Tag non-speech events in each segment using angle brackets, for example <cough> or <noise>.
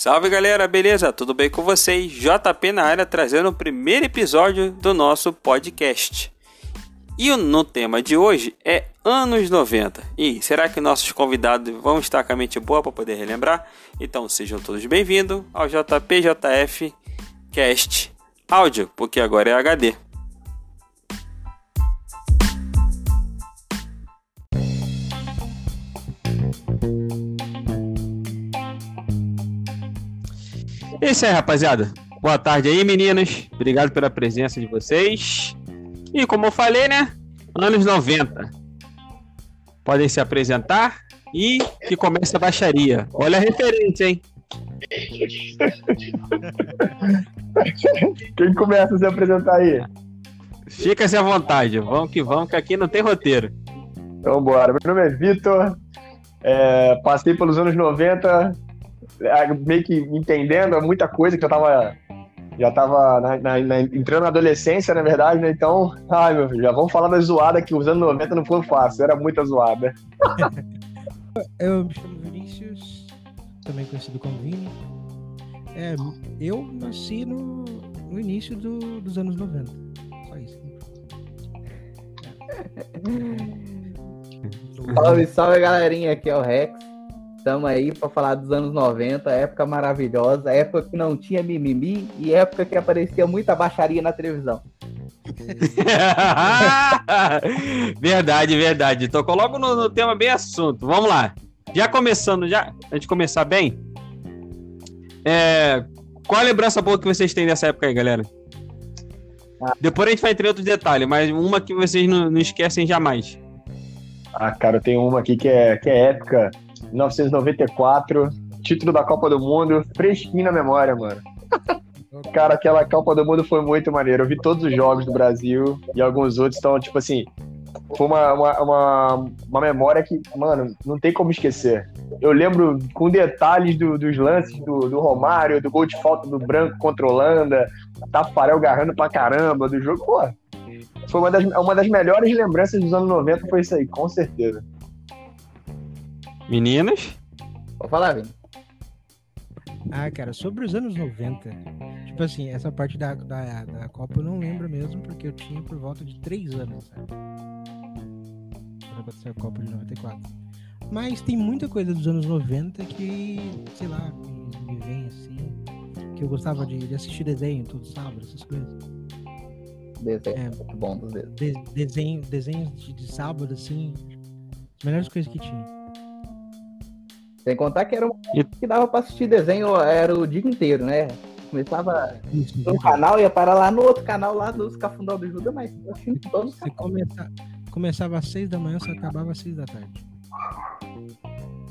Salve galera, beleza? Tudo bem com vocês? JP na área trazendo o primeiro episódio do nosso podcast. E no tema de hoje é anos 90. E será que nossos convidados vão estar com a mente boa para poder relembrar? Então sejam todos bem-vindos ao JPJF Cast Áudio, porque agora é HD. É isso aí, rapaziada. Boa tarde aí, meninas. Obrigado pela presença de vocês. E como eu falei, né? Anos 90. Podem se apresentar e que comece a baixaria. Olha a referência, hein? <laughs> Quem começa a se apresentar aí? Fica-se à vontade. Vamos que vamos, que aqui não tem roteiro. Então bora. Meu nome é Vitor. É, passei pelos anos 90, é, meio que entendendo muita coisa que eu tava. Já tava na, na, na, entrando na adolescência, na verdade, né? Então, ai meu filho, já vamos falar da zoada que os anos 90 não foi fácil, era muita zoada. <laughs> eu me chamo Vinícius, também conhecido como Vini. É, eu nasci no, no início do, dos anos 90. Só isso. salve, salve galerinha, aqui é o Rex. Estamos aí para falar dos anos 90, época maravilhosa, época que não tinha mimimi e época que aparecia muita baixaria na televisão. <laughs> verdade, verdade. Tocou logo no, no, tema bem assunto. Vamos lá. Já começando, já, a gente começar bem. É, qual a lembrança boa que vocês têm dessa época aí, galera? Ah. Depois a gente vai entrar em outros detalhes, mas uma que vocês não, não esquecem jamais. Ah, cara, eu tenho uma aqui que é, que é épica 1994, título da Copa do Mundo, fresquinho na memória, mano. Cara, aquela Copa do Mundo foi muito maneiro. Eu vi todos os jogos do Brasil e alguns outros. Então, tipo assim, foi uma, uma, uma, uma memória que, mano, não tem como esquecer. Eu lembro com detalhes do, dos lances do, do Romário, do gol de falta do Branco contra a Holanda, Tafarel garrando pra caramba do jogo. Pô, foi uma das, uma das melhores lembranças dos anos 90, foi isso aí, com certeza. Meninas? Pode falar, Vini. Ah, cara, sobre os anos 90, tipo assim, essa parte da, da, da Copa eu não lembro mesmo, porque eu tinha por volta de 3 anos, sabe? Quando aconteceu a Copa de 94. Mas tem muita coisa dos anos 90 que, sei lá, me, me vem assim, que eu gostava de, de assistir desenho todo sábado, essas coisas. Desenho, é, muito bom dos desenhos. De, desenho, desenhos de, de sábado, assim, as melhores coisas que tinha. Sem contar que era um que dava pra assistir desenho, era o dia inteiro, né? Começava no canal, ia parar lá no outro canal, lá dos Cafundó do Judas, mas todos Você começa, começava às seis da manhã, só acabava às seis da tarde.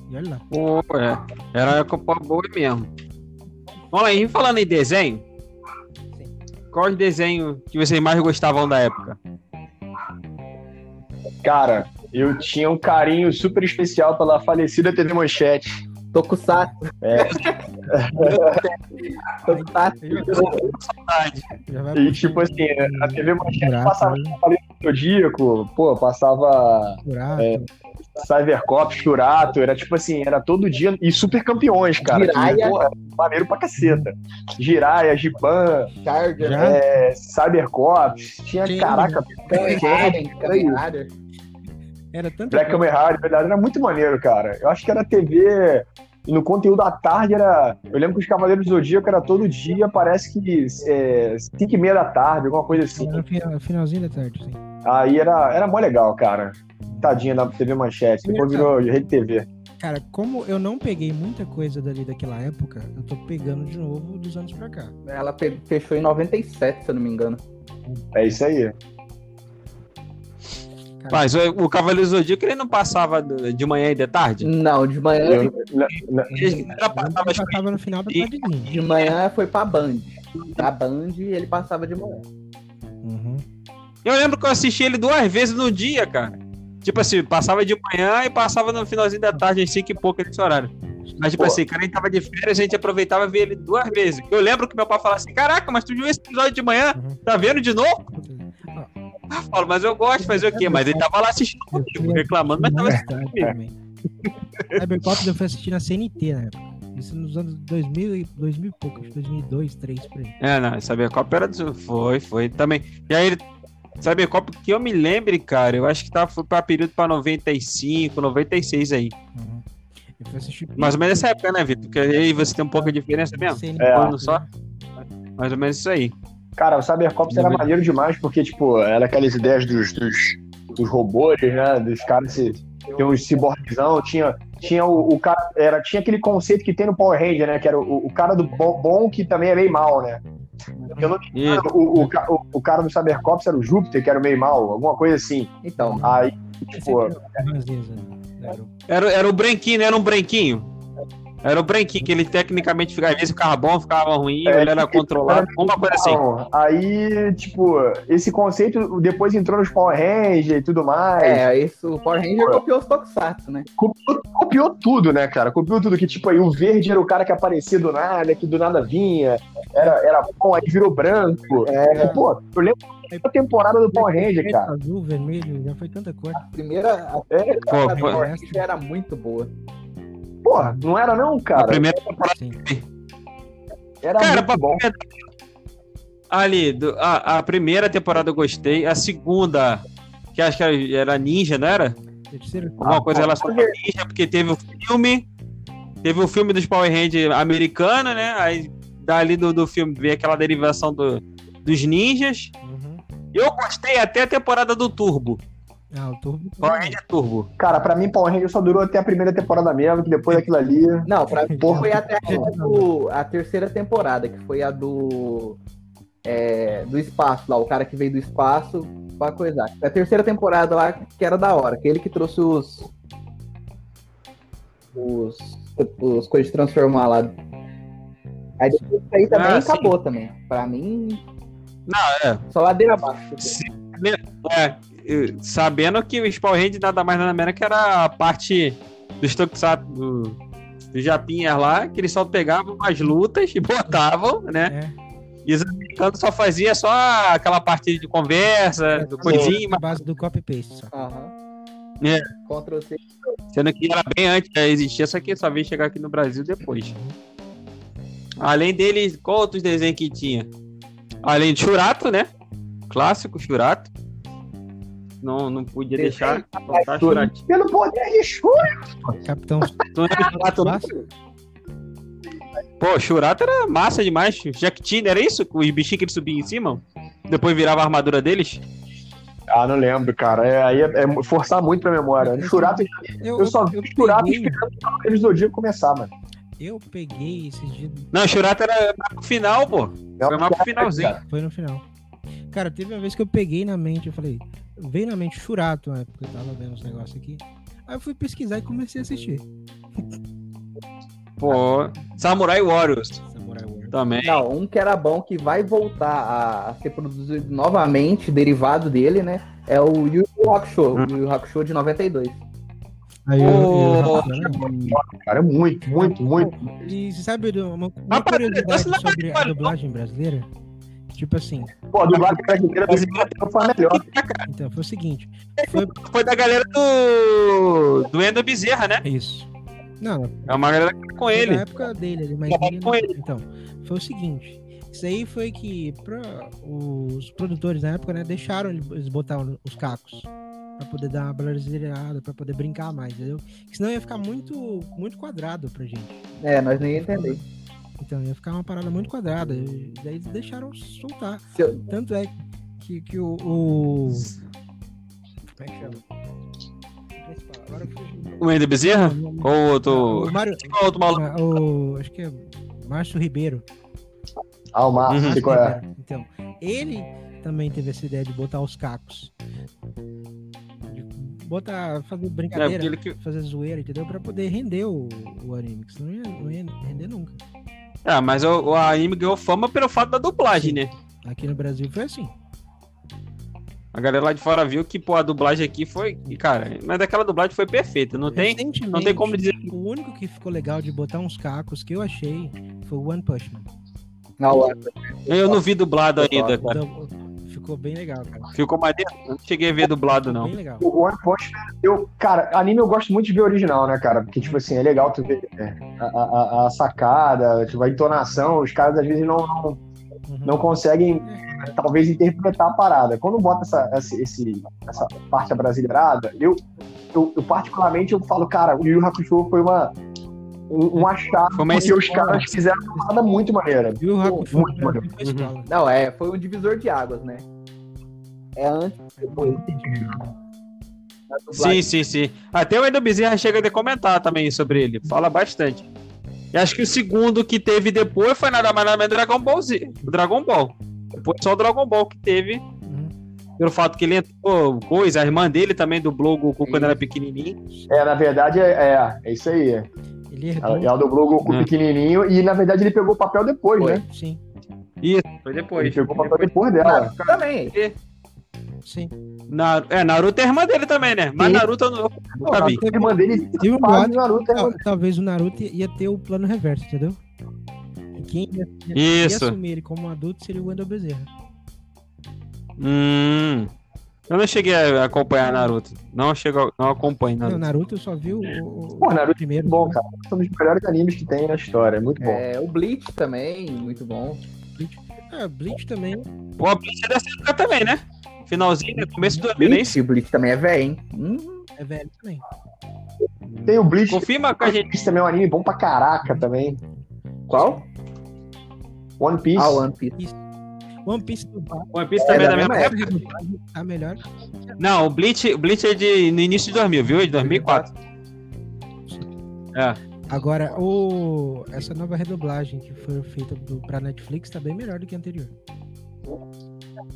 E olha lá. Pô, é. Era a Copa boa mesmo. Vamos lá, e falando em desenho, Sim. qual o desenho que vocês mais gostavam da época? Cara, eu tinha um carinho super especial pela falecida TV Manchete. Tokusatsu. É. <laughs> Tokusatsu. E tipo assim, a TV Manchete passava no Zodíaco, pô, passava é, Cybercop, Churato, era tipo assim, era todo dia, e super campeões, cara. Jiraya. Porra, maneiro pra caceta. Jiraya, Giban, Charger, é, Cybercop, tinha, Sim. caraca, era, era tanto. Black Kamen Rider, verdade, era muito maneiro, cara. Eu acho que era TV. E no conteúdo à tarde era. Eu lembro que os Cavaleiros do Zodíaco era todo dia, parece que é, 5 e meia da tarde, alguma coisa assim. Era finalzinho da tarde, sim. Aí era, era mó legal, cara. Tadinha da TV Manchete, depois virou Rede TV. Cara, como eu não peguei muita coisa dali daquela época, eu tô pegando de novo dos anos pra cá. Ela fechou em 97, se eu não me engano. É isso aí. Mas o, o Cavaleiro Zodíaco ele não passava de manhã e de tarde? Não, de manhã. Eu, ele, ele, passava, passava no final da tarde. De manhã foi pra Band. A Band ele passava de manhã. Uhum. Eu lembro que eu assisti ele duas vezes no dia, cara. Tipo assim, passava de manhã e passava no finalzinho da tarde, em cinco e pouco nesse horário. Mas, tipo Pô. assim, cara, a gente tava de férias, a gente aproveitava ver ele duas vezes. Eu lembro que meu pai falava assim: Caraca, mas tu viu esse episódio de manhã? Uhum. Tá vendo de novo? Eu falo, mas eu gosto de fazer o quê? Mas ele tava lá assistindo comigo, reclamando, mas tava assistindo comigo. Cybercops eu fui assistir na CNT na época. Isso nos anos 2000 e 2000 e pouco, acho que 2002, 2003, por aí. É, não, Cybercop era. do- Foi, foi também. E aí, Cybercop, que eu me lembre, cara, eu acho que tava, foi pra período pra 95, 96 aí. Uhum. Eu fui assistir. Mais ou menos nessa época, né, Vitor? Porque aí você tem um pouco de diferença mesmo. É. Um ano só. Mais ou menos isso aí. Cara, o Cybercops era maneiro demais, porque, tipo, era aquelas ideias dos, dos, dos robôs, né? Dos caras se. Tem uns ciborguezão, tinha, tinha o, o cara. Era, tinha aquele conceito que tem no Power Ranger, né? Que era o, o cara do bom, bom que também é meio mal, né? Eu não me engano, o, o, o, o cara do Cybercops era o Júpiter, que era o meio mal, alguma coisa assim. Então, Aí, tipo, Às vezes, né? Era o- era, era o branquinho, não era um branquinho? Era o branquinho, que ele tecnicamente ficava, às vezes ficava bom, ficava ruim, É, ele era controlado, uma coisa assim. Aí, tipo, esse conceito depois entrou nos Power Ranger e tudo mais. é, isso, o Power Ranger copiou os Tokusatsu, né? Copiou, copiou tudo, né, cara? Copiou tudo. Que, tipo, aí o verde era o cara que aparecia do nada, que do nada vinha. Era, era bom, aí virou branco. É, E, pô, eu lembro da temporada do Power Ranger, cara. Azul, vermelho, já foi tanta cor. a primeira, a É, Pô, Ranger era muito boa. Porra, não era não, a cara? primeira temporada. Sim. Era Cara, muito bom. Ali, do- a, a primeira temporada eu gostei, a segunda, que acho que era, era Ninja, não era? Alguma Ah, coisa relacionada a Ninja, porque teve o filme, teve o filme dos Power Rangers americano, né? Aí dali do, do filme veio aquela derivação do, dos ninjas. Uhum. Eu gostei até a temporada do Turbo. Ah, o Turbo. Power Ranger Turbo. Cara, pra mim, Power Ranger só durou até a primeira temporada mesmo, que depois daquilo ali. Não, pra mim foi até a, do- a terceira temporada, que foi a do. é, do espaço lá, o cara que veio do espaço pra coisar. A terceira temporada lá que era da hora, aquele que trouxe os. Os. Os coisas de transformar lá. Aí depois disso aí também Ah, sim. acabou também. Pra mim, Não, é. só ladeira abaixo. É, eu- sabendo que o Power Ranger nada mais nada menos que era a parte dos Tokusatsu do, do Japinhas lá, que eles só pegavam as lutas e <laughs> botavam, né? É. E os americanos só faziam só aquela parte de conversa, do coisinho, Na base do copy-paste só. Aham. É. Ctrl C. sendo que era bem antes de existir, só que só veio chegar aqui no Brasil depois. Além dele, qual outros desenhos que tinha? Além de Churato, né? Clássico Churato. Não, não podia deixar faltar Churato. Pelo poder de Shura. Capitão Churato, não? Tsubasa? Pô, Churato era massa demais. Jack Chan, era isso? Os bichinhos que ele subia em cima? Depois virava a armadura deles? Ah, não lembro, cara. É, aí é, é forçar muito pra memória. Churato, eu só vi Churato peguei, esperando o Cavaleiro do Zodíaco começar, mano. eu peguei esses dias. Não, Churato era pro final, pô. Foi mais pro finalzinho. Foi no final. Cara, teve uma vez que eu peguei na mente, eu falei, veio na mente Churato, na época eu tava vendo os negócios aqui. Aí eu fui pesquisar e comecei a assistir. Pô, Samurai Warriors Samurai Warriors. também. Não, um que era bom que vai voltar a, a ser produzido novamente, derivado dele, né? É o Yu Yu Hakusho, o Yu Hakusho de 92. Aí eu, Ô, eu, Cara, muito, muito, muito. E você sabe uma, uma curiosidade não sobre a dublagem brasileira? Tipo assim, Pô, a dublagem brasileira do Zodíaco foi a melhor. então foi o seguinte, foi Foi da galera do. Do Endo Bezerra, né? isso. Não, É uma galera que tá com ele. na época dele, ele, mas ele com não- ele. então, foi o seguinte, isso aí foi que pra, os produtores na época, né, deixaram eles botar os cacos pra poder dar uma brasileirada, pra poder brincar mais, entendeu? Que senão ia ficar muito muito quadrado pra gente. É, nós nem ia entender. Então ia ficar uma parada muito quadrada. E daí eles deixaram soltar. Tanto é que, que o, o- Como é que chama? O Endo Bezerra? Ou o outro. O Mário. Qual outro maluco? ah, O, acho que é Márcio Ribeiro. Ah, o Márcio, Uhum. qual é. Então, ele também teve essa ideia de botar os cacos. De botar, fazer É, brincadeira, ele que... fazer zoeira, entendeu? Pra poder render o, o anime, que senão não ia, não ia render nunca. Ah, mas o, o anime ganhou fama pelo fato da dublagem, né? Aqui no Brasil foi assim. A galera lá de fora viu que, pô, a dublagem aqui foi. Cara, mas daquela dublagem foi perfeita. Não tem, não tem como dizer. O único que ficou legal de botar uns cacos que eu achei foi o One Punch Man. Não, é- Eu não vi dublado ainda, cara. Ficou bem legal, cara. Ficou maneiro? Eu não cheguei a ver dublado, não. Bem legal. O One Punch Man, eu, cara, anime eu gosto muito de ver original, né, cara? Porque, tipo assim, é legal tu ver é, a, a- a sacada, tipo, a entonação, os caras às vezes não, não, Uhum. não conseguem, talvez, interpretar a parada. Quando bota essa, essa, esse- essa parte brasileirada, eu, eu, eu particularmente eu falo, cara, o Yu Hakusho foi uma. Um, um achado, porque os caras fizeram uma parada muito maneira. Viu o Hakusho? Muito foi escola. Não, é, foi um divisor de águas, né? É antes depois. Sim, sim, sim. Até o Edu Bezerra chega a comentar também sobre ele. Fala bastante. E acho que o segundo que teve depois foi nada mais nada menos Dragon Ball Z. Dragon Ball. Depois só o Dragon Ball que teve. Uhum. Pelo fato que ele entrou coisa, a irmã dele também dublou o Goku quando era pequenininho. É, na verdade, é, é, é isso aí. Ele herdou. Ela, ela dublou o Goku É. pequenininho e, na verdade, ele pegou o papel depois, Foi. né? Sim, Isso, foi Ele depois. pegou o papel depois dela. Naruto também. Sim. Na- é, Naruto é irmã dele também, né? Mas Sim. Naruto eu não- vi. A irmã dele Teve um faz boato, o Naruto, é tal- talvez o Naruto ia ter o plano reverso, entendeu? E Quem ia, ia Isso. assumir ele como adulto seria o Wendel Bezerra. Hum. Eu não cheguei a acompanhar Naruto. Não chego, não acompanho Não, Naruto. Naruto eu só vi o, o, Pô, Naruto primeiro. muito bom, cara. Um dos melhores animes que tem na história. É muito bom. É, o Bleach também, muito bom. Ah, Bleach também. O Bleach é dessa época também, né? Finalzinho, né? começo do ano, Bleach, o Bleach também é velho, hein? Hum, É velho também. Tem o Bleach. Confirma com a gente. One Piece também é um anime bom pra caraca também. qual? One Piece. Ah, One Piece. One Piece do Bar One Piece É, também é da da mesma mesma época. tá melhor. Não, o Bleach, o Bleach é de, no início de 2000, viu? É de 2004. É. Agora, o, essa nova redublagem que foi feita do, pra Netflix tá bem melhor do que a anterior.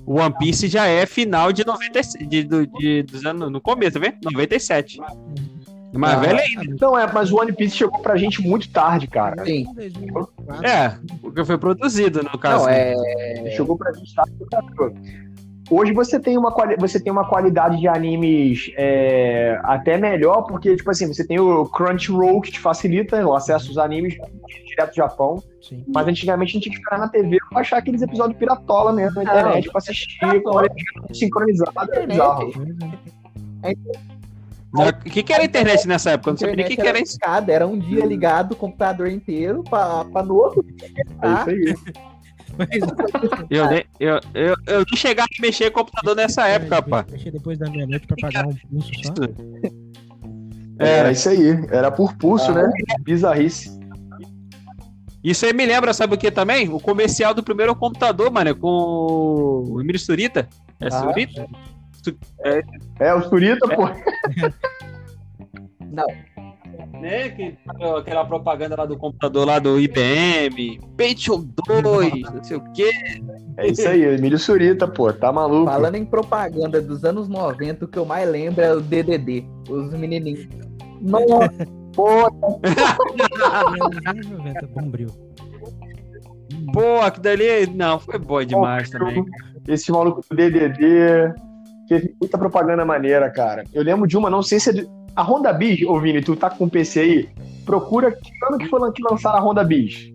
O One Piece já é final de 97, de, do- de, dos anos, no começo, tá vendo? 97. É mais Ah. velho ainda. Não, é, mas o One Piece chegou pra gente muito tarde, cara. Sim. 2004, É, porque foi produzido, no caso. Não, é. Chegou pra gente tarde. cara. Hoje você tem uma, quali- você tem uma qualidade de animes é, até melhor, porque, tipo assim, você tem o Crunchyroll que te facilita o acesso aos animes direto do Japão. Sim. Mas antigamente a gente tinha que esperar na TV pra achar aqueles episódios piratola mesmo na internet pra assistir com a legenda sincronizada. É bizarro. O que, que era a internet nessa época? Eu não sabia o que, que era isso. escada, era um dia ligado o computador inteiro pra, pra no outro dia É isso aí. Mas, <laughs> Eu, nem- eu, eu, eu não chegava a mexer com computador nessa época, pá. Deixei depois da meia-noite pra pagar um pulso só. Era É, isso aí. Era por pulso, Ah. né? Bizarrice. isso aí me lembra, sabe o que também? O comercial do primeiro computador, mano, com o Emílio Surita. É Ah. Surita? É, o Surita, pô. <laughs> Né? Que, aquela propaganda lá do computador lá do IBM, Pentium 2, não sei o quê. É isso aí, Emílio Surita, pô. Tá maluco. Falando em propaganda dos anos 90, o que eu mais lembro é o DDD, os menininhos. Nossa, <laughs> pô, Nos anos 90, Bombril. Pô, aquilo dali, não, foi bom demais também. Esse maluco do DDD. Teve muita propaganda maneira, cara. Eu lembro de uma, não sei se é de... A Honda Bis, ô Vini, tu tá com o PC aí? Procura que ano que foi que lançaram a Honda Bis.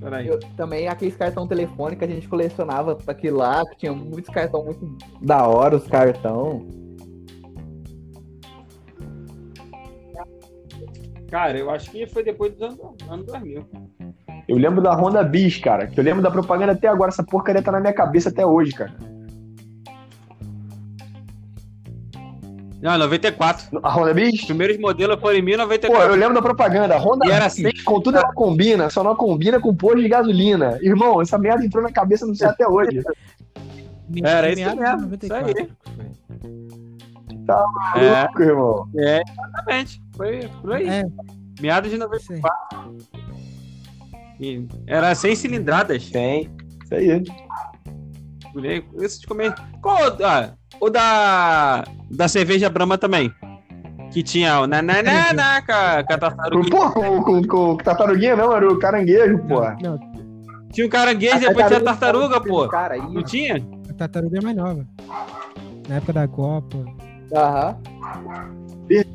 Peraí. eu, também aqueles cartão telefônico que a gente colecionava pra aquilo lá, que tinha muitos cartão muito da hora, os cartão. Cara, eu acho que foi depois dos anos, anos 2000. Eu lembro da Honda Bis, cara. Que eu lembro da propaganda até agora. Essa porcaria tá na minha cabeça até hoje, cara. Não, 94. A Honda Bis? Os primeiros modelos foram em Pô, 1094. eu lembro da propaganda. A Honda E era Bis, sempre- contudo ela combina, só não combina com posto de gasolina. Irmão, essa merda entrou na cabeça, não sei até hoje. Era isso mesmo, 94 isso aí. que foi. É, Maluco, irmão. é, exatamente. Foi por aí. É, Meados de isso 94. aí. E Era 100 cilindradas. Tem. Isso aí. Isso de comer. Qual ah, o da da cerveja Brahma também? Que tinha o nananana com a, com a tartaruga. Pô, com, com, com tartaruguinha não, era o caranguejo, pô. Não, Tinha um caranguejo, depois tinha a tartaruga, pô. Cara, Não tinha? a tartaruga é mais nova. Na época da Copa. Aham.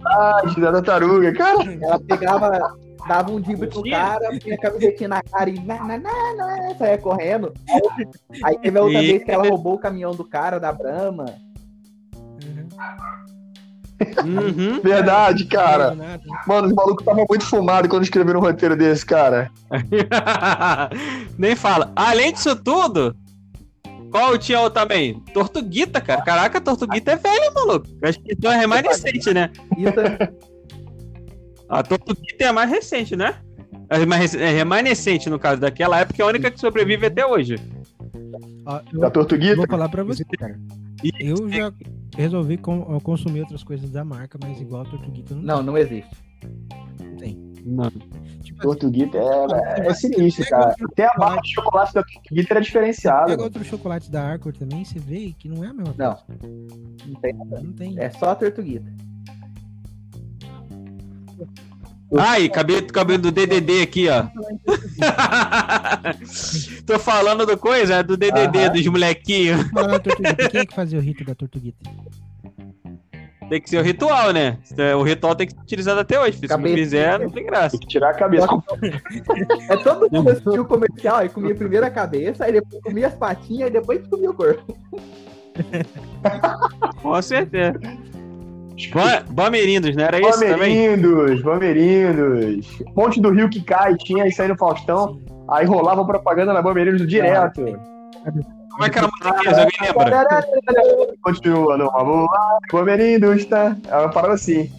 Ah, da tartaruga, cara. Ela pegava dava um drible pro cara, punha a camisetinha na cara e na, na, na, na, saia correndo. Aí teve a outra E- vez que ela roubou o caminhão do cara da Brahma. Uhum. <laughs> Verdade, cara. Mano, os malucos estavam muito fumados quando escreveram um roteiro desse, cara. <laughs> Nem fala. Além disso tudo, qual tinha o também? Tortuguita, cara. Caraca, Tortuguita é velho, maluco. Acho que então é remanescente, né? Isso A Tortuguita é a mais recente, né? É mais- remanescente, no caso, daquela época, é a única que sobrevive até hoje. Ó, eu Da Tortuguita. vou falar pra você, cara. Eu já resolvi com- consumir outras coisas da marca, mas igual a Tortuguita não, não, não existe. tem. Não. Tipo, Tortuguita é, é sinistro, cara. Até a barra de chocolate da Tortuguita era diferenciada. pega mano. outros chocolates da Arcor também, você vê que não é a mesma Não. coisa. Não tem. Não tem. É só a tortuguita. Ai, cabelo, cabelo do DDD aqui, ó. <laughs> Tô falando do coisa, do DDD, dos molequinhos. Quem é que fazia o rito da Tortuguita? Tem que ser o ritual, né? O ritual tem que ser utilizado até hoje. Se não fizer, não tem graça. Tem que tirar a cabeça. É todo mundo assistiu o comercial, aí comia primeiro a cabeça, aí depois comia as patinhas, e depois comia o corpo. <laughs> Com certeza. Ba- Bamerindos, não era isso também? Bamerindos, Bamerindos. Ponte do Rio que cai, tinha isso aí no Faustão. Aí rolava propaganda na Bamerindos direto. Como é que era a musiquinha? Alguém lembra? Continua numa boa. Bamerindos, tá? É uma parada assim.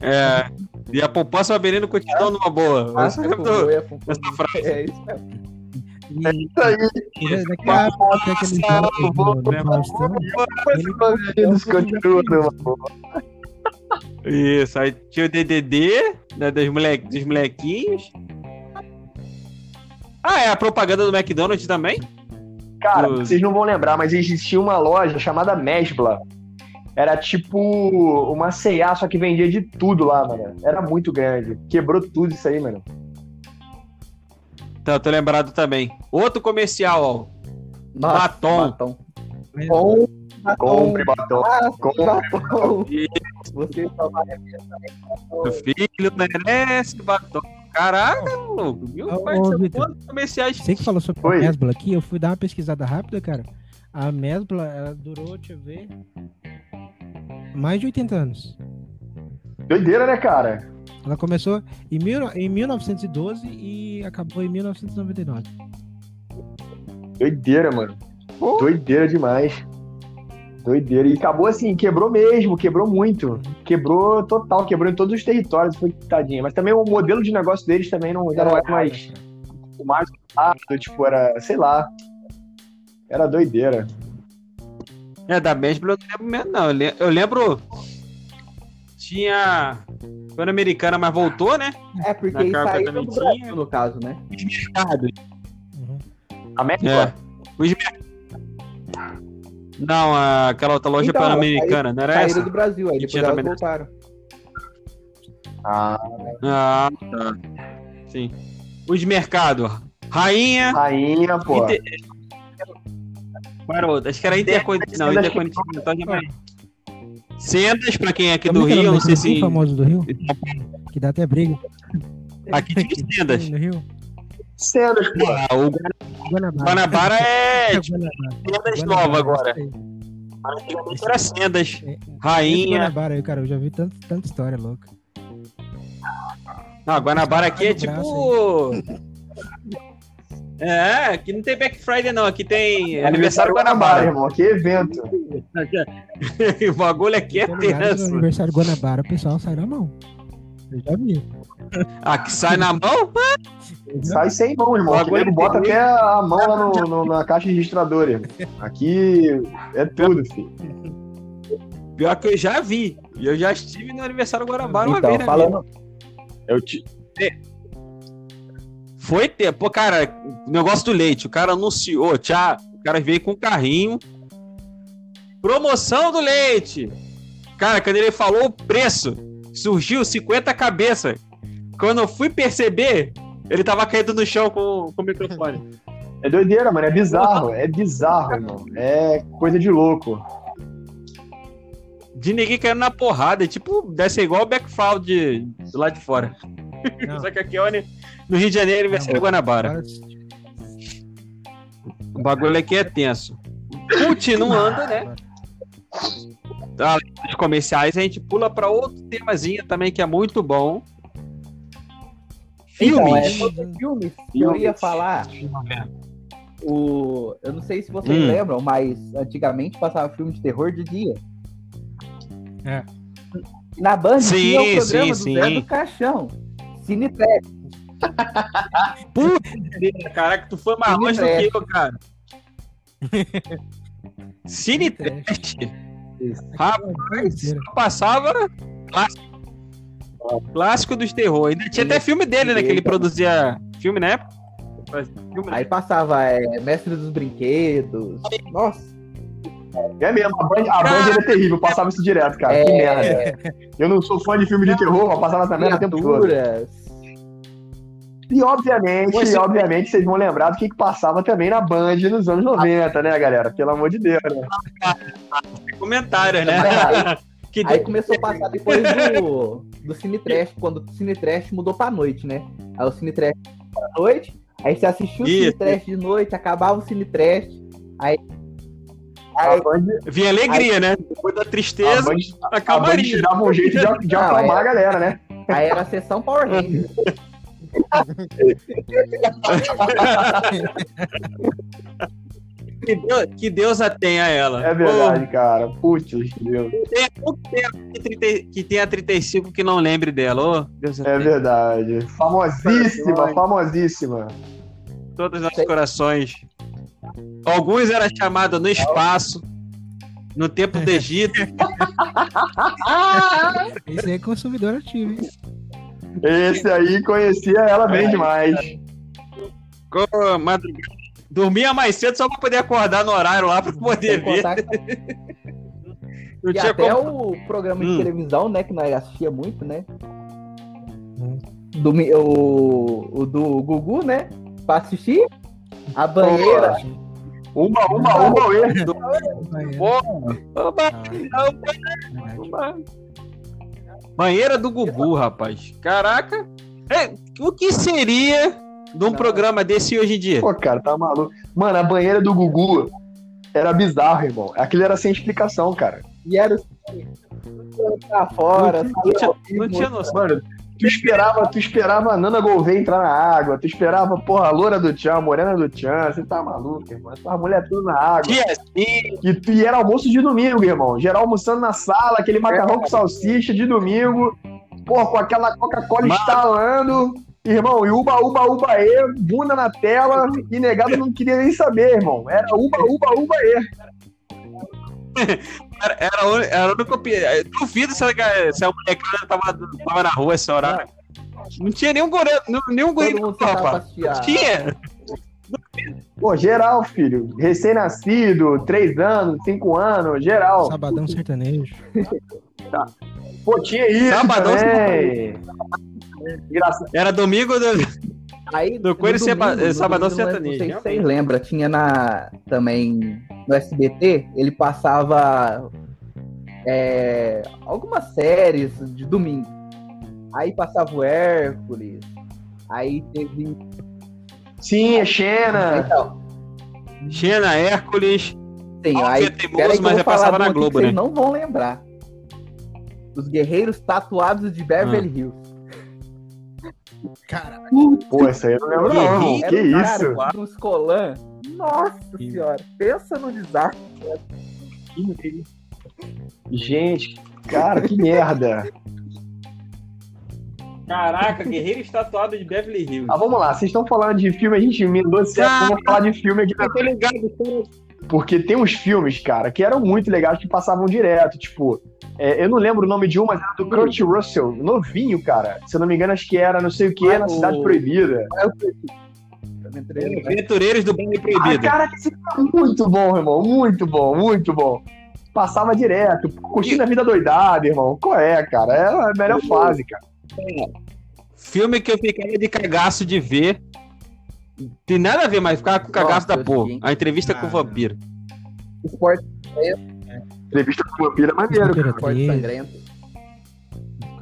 É. E a poupança Bamerino continua numa boa. Ah, foi. <laughs> dessa frase? É isso mesmo. E, Isso aí. daqui a pouco tem aquele jogo do, do Faustão. Ele Bamerindos continua numa boa. Isso, aí tinha o DDD, né, dos, moleque, dos molequinhos. Ah, é a propaganda do McDonald's também? Cara, Dos- vocês não vão lembrar, mas existia uma loja chamada Mesbla. Era tipo uma C&A, só que vendia de tudo lá, mano. Era muito grande. Quebrou tudo isso aí, mano. Tá, tô lembrado também. Outro comercial, ó. Nossa, Batom. batom. Com batom. Compre batom. Ah, Compre. batom. E Você só vai o filho merece batom. Caraca, maluco. Viu? Ô, ô, comerciais? Você que falou sobre Oi. a Mesbla aqui, eu fui dar uma pesquisada rápida, cara. A Mesbla, ela durou, deixa eu ver, mais de 80 anos. Doideira, né, cara? Ela começou em, mil, em 1912 e acabou em 1999. Doideira, mano. Pô. Doideira demais. Doideira. E acabou assim, quebrou mesmo, quebrou muito. Quebrou total, quebrou em todos os territórios. Foi tadinha. Mas também o modelo de negócio deles também não, já não é mais o mais rápido, tipo, era, sei lá. Era doideira. É, da Mesbla eu não lembro mesmo, não. Eu lembro. Tinha. Pan-Americana, mas voltou, né? É, porque Na isso carta aí também do tinha. Brasil, no caso, né? Mercado. Uhum. A Mesbla? É. Os mer- Não, aquela outra loja Então, pan-americana, não era Saíram essa? do Brasil, aí depois tinha elas também- voltaram. Ah, Ah, tá. Sim. Os mercados. Rainha. rainha, pô. Inter... Qual era outra? Acho que era Intercontinental. Não, Intercontinental já. Sendas, pra quem é aqui Como do é o Rio, não sei se. famoso do Rio, que dá até briga. Aqui tinha Sendas. No Rio. Cenas, pô. Ah, o Guanabara. Guanabara é <laughs> tipo, Guanabara. Sendas Guanabara, nova agora. Antigamente era Sendas. É, Rainha. Guanabara aí, cara, eu já vi tanto, tanta história louca. Não, Guanabara aqui é Tá tipo. É, aqui não tem Black Friday, não. Aqui tem aniversário Guanabara. irmão. Que evento. <laughs> o bagulho aqui é tenso. aniversário Guanabara, o pessoal sai na mão. Eu já vi. Ah, que sai na mão? Sai sem mão, irmão. Bagulho Que nego bota até a mão lá no, no- na caixa registradora. irmão. Aqui é tudo, filho. Pior que eu já vi. E eu já estive no aniversário Guanabara uma Então, vez, né? falando, Eu te... Foi ter. Pô, cara, negócio do leite. O cara anunciou, tchau. O cara veio com um carrinho. Promoção do leite. Cara, quando ele falou o preço, surgiu 50 cabeças. Quando eu fui perceber, ele tava caído no chão com, com o microfone. <laughs> É doideira, mano. É bizarro. É bizarro, irmão. É coisa de louco. De ninguém caindo na porrada. É tipo, deve ser igual o backfall de, de lá de fora. Não. Só que a Keone, no Rio de Janeiro, vai ser Guanabara. O bagulho aqui é tenso. Continuando, né? Os comerciais, a gente pula para outro temazinho também que é muito bom. Então, é Filmes. sobre filmes que eu ia falar. O, eu não sei se vocês Hum. lembram, mas antigamente passava filme de terror de dia. É. Na Band Sim, tinha o programa sim, do Zé sim. do Caixão. Cine Trash. Putz, caraca, tu foi mais longe do que eu, cara. Cine Trash. Rapaz, passava clássico. Clássico dos terror. Ainda tinha até filme dele, né? Que ele produzia filme na época. Filme, né? Aí passava é, Mestre dos Brinquedos. Nossa. É mesmo, a Band, a Band era terrível, passava isso direto, cara. Que É. merda. Eu não sou fã de filme de terror, mas passava essa merda o tempo todo. E obviamente, Você- obviamente, vocês vão lembrar do que, que passava também na Band nos anos 90, né, galera? Pelo amor de Deus, né? Comentários, né? <laughs> que Aí começou a passar depois do, do Cine Trash, quando o Cine Trash mudou pra noite, né? Aí o Cine Trash pra noite, aí você assistiu o Cine. Trash de noite, acabava o Cine Trash, aí. A Band, vinha alegria, né? Depois da a tristeza, Band, a a Band calmaria. dava um jeito de, de acalmar a galera, né? aí era a sessão Power Rangers. Que Deus, que Deus a tenha ela. É verdade, cara. Putz, Deus. Pô, tem, que tenha, 30 que tenha 35 que não lembre dela. Ô, Deus a É tenha. verdade. Famosíssima, famosíssima. Todos os nossos corações. Alguns era chamado no espaço, no tempo do Egito. <laughs> Esse aí é consumidor ativo, hein? Esse aí conhecia ela bem demais. Ô, madrugada. Dormia mais cedo só pra poder acordar no horário lá pra poder ver. que- <laughs> Não E tinha até como. o programa de Hum. televisão, né, que nós assistia muito, né? Hum. Do, o, o do Gugu, né? Pra assistir. A banheira. Uma, uma, uma. Oba, oba. Banheira do Gugu, rapaz. Caraca. É, o que seria de um programa desse hoje em dia? Pô, cara, tá maluco. Mano, a banheira do Gugu era bizarro, irmão. Aquilo era sem explicação, cara. E era o pra fora. Não tinha, não tinha noção. Mano, tu esperava, tu esperava a Nana Gouveia entrar na água, tu esperava, porra, a loura do Tchan, a morena do Tchan, você tá maluco, irmão. Essa mulher tudo na água. Tia, sim. E, tu- e era almoço de domingo, irmão. Geral almoçando na sala, aquele macarrão com salsicha de domingo. Porra, com aquela Coca-Cola estalando. Irmão, e uba, uba, uba, e, bunda na tela, e negado não queria nem saber, irmão. Era uba, uba, uba, e. <laughs> Era, era, era o único. pi- eu Duvido se a, se a molecada tava, tava na rua esse horário. Não tinha nenhum guri, nenhum guri Todo no mundo sentava pra rapaz. assistir a- Tinha. Pô, geral, filho. Recém-nascido, três anos, cinco anos, geral. Sabadão sertanejo. <laughs> Pô, tinha isso Sabadão também. Engraçado. Era domingo do. Aí, Do Coelho no Seba- domingo, Sabadão domingo, não Sertanejo, sei se vocês lembram, tinha na, também no SBT, ele passava é, algumas séries de domingo. Aí passava o Hércules, aí teve. Sim, é Xena. Então, Xena, Hércules. tem, aí, é teimoso, peraí que eu mas vou já falar passava de na Globo, que vocês né? não vão lembrar. Os Guerreiros Tatuados de Ah. Beverly Hills. Cara, Pô, essa aí eu não lembro, não, Que Era isso? um cara dos Colan. Nossa senhora, pensa no desastre. Gente, cara, que merda. Caraca, Guerreiro Estatuado de Beverly Hills. Ah, vamos lá, vocês estão falando de filme, a gente emendou certo, vamos falar de filme aqui. Eu tô ligado. Porque tem uns filmes, cara, que eram muito legais, que passavam direto, tipo... é, eu não lembro o nome de um, mas era do Kurt Russell, novinho, cara. Se eu não me engano, acho que era não sei o que, Ah, na o- Cidade Proibida. Aventureiros do Bem Ah, Proibido. cara, esse filme é muito bom, irmão, muito bom, muito bom. Passava direto, curtindo a vida doidada, irmão. Qual é, cara? É a melhor fase, cara. Filme que eu ficava de cagaço de ver. Tem nada a ver, mas ficava com cagaço Nossa, da porra. A entrevista com o Ah, vampiro. Esporte, Entrevista com o vampiro é maneiro, cara. esporte sangrento.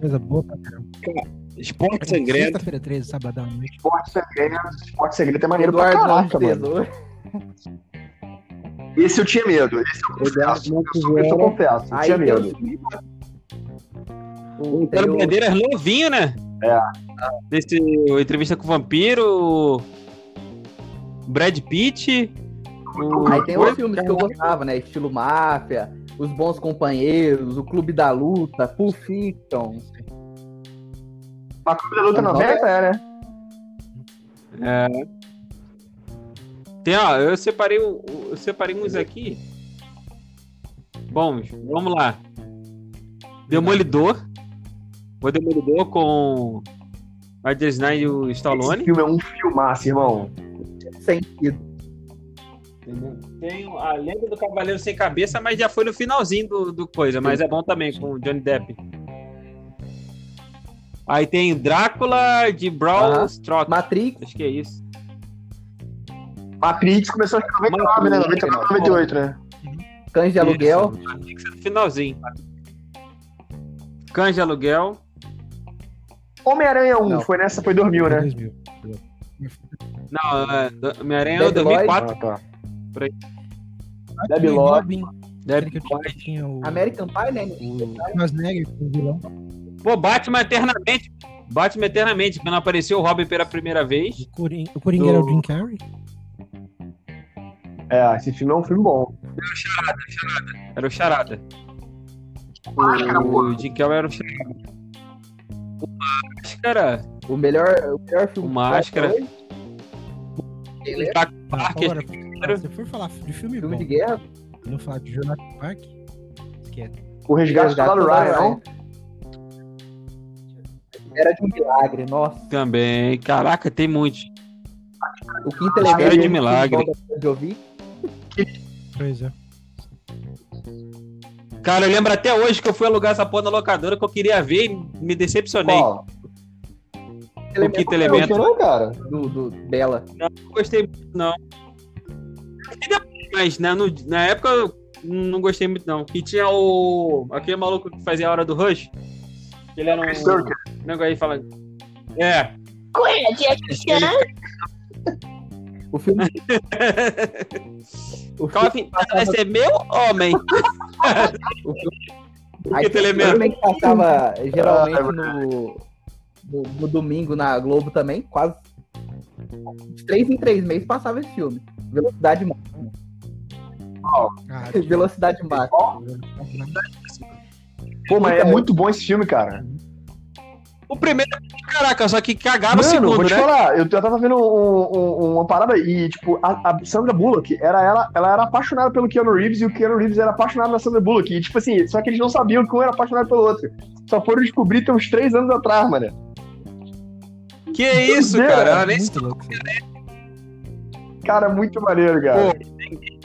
coisa boa pra caramba. Esporte sangrento. Sexta-feira 13, sabadão. à noite. Esporte Segredo, Esporte Segredo é maneiro Eduardo pra caraca, mano. Esse eu tinha medo, esse eu confesso. Eu, sou- eu, sou- confesso, eu Aí tinha o medo. O o- tem Antônio o- Bandeiras novinho, né? É. Desse o entrevista com o Vampiro. Brad Pitt. o- Aí tem outros filmes que eu gostava, né? Estilo Máfia, Os Bons Companheiros, O Clube da Luta, Pulp Fiction. Mas Clube da Luta 90 é, né? É. Tem, ó, eu separei, eu separei uns aqui. Bons, vamos lá. Demolidor. O Demolidor com Roger Snyder e o Esse Stallone. filme é um filmaço, irmão. Sentido. Entendeu? Tem a Lenda do Cavaleiro Sem Cabeça, mas já foi no finalzinho do, do coisa, mas é bom também com o Johnny Depp. Aí tem Drácula de Brawl Aham. Strott. Matrix, Acho que é isso. Matrix começou em 99, né? 99, 98, né? Cães de Aluguel. Tem que ser no finalzinho. Cães de Aluguel. Homem-Aranha 1, Não. foi nessa, foi 2000, né? 2000. Não, é, Homem-Aranha é o Debi Lloyd. 2004. Ah, tá. Por aí. Eu tinha, tinha o American Pie, né? o Schwarzenegger, o vilão. Pô, Batman Eternamente. Batman Eternamente, quando apareceu o Robin pela primeira vez. O Coringa, o Coringa Do- era o Jim Carrey. É, esse filme é um filme bom. Era o Charada. Máscara, O, pô. o Jim Carrey era o Charada. O Máscara. O melhor, o melhor filme. O Máscara. hoje, O Jack Tá, Parker. agora, se você for falar de filme, Filme bom, de guerra. não falar de Jurassic Park, esquece. O Resgate Lado do Ryan? Era de um milagre, nossa. Também. Caraca, tem muitos. O quinto elemento. de milagre. De ouvir. Pois é. Cara, eu lembro até hoje que eu fui alugar essa porra na locadora que eu queria ver e me decepcionei. Qual? O quinto Não elemento. não, cara? Do, do, dela. Não gostei muito, não. Mas né, no- na época eu não gostei muito, não. E tinha o. aquele maluco que fazia a hora do Rush. Ele era um. Tucker. negócio aí falando. É. O filme. <laughs> <laughs> o filme, <laughs> esse é meu homem. o filme, O aí, o elemento. filme que passava geralmente Ah, no, no, no domingo na Globo também, quase de três em três meses passava esse filme. Velocidade máxima. Ah, <laughs> Velocidade máxima. Pô, mas é muito bom esse filme, cara. O primeiro, caraca, só que cagava o Mano, segundo, vou te né? falar, eu, eu tava vendo um- um- uma parada e, tipo, a, a Sandra Bullock, era, ela, ela era apaixonada pelo Keanu Reeves e o Keanu Reeves era apaixonado na Sandra Bullock. E, tipo assim, só que eles não sabiam que um era apaixonado pelo outro. Só foram descobrir tem uns três anos atrás, mano. Que isso, Deus, cara? Ela nem se muito louco. isso aí. Cara, muito maneiro, cara.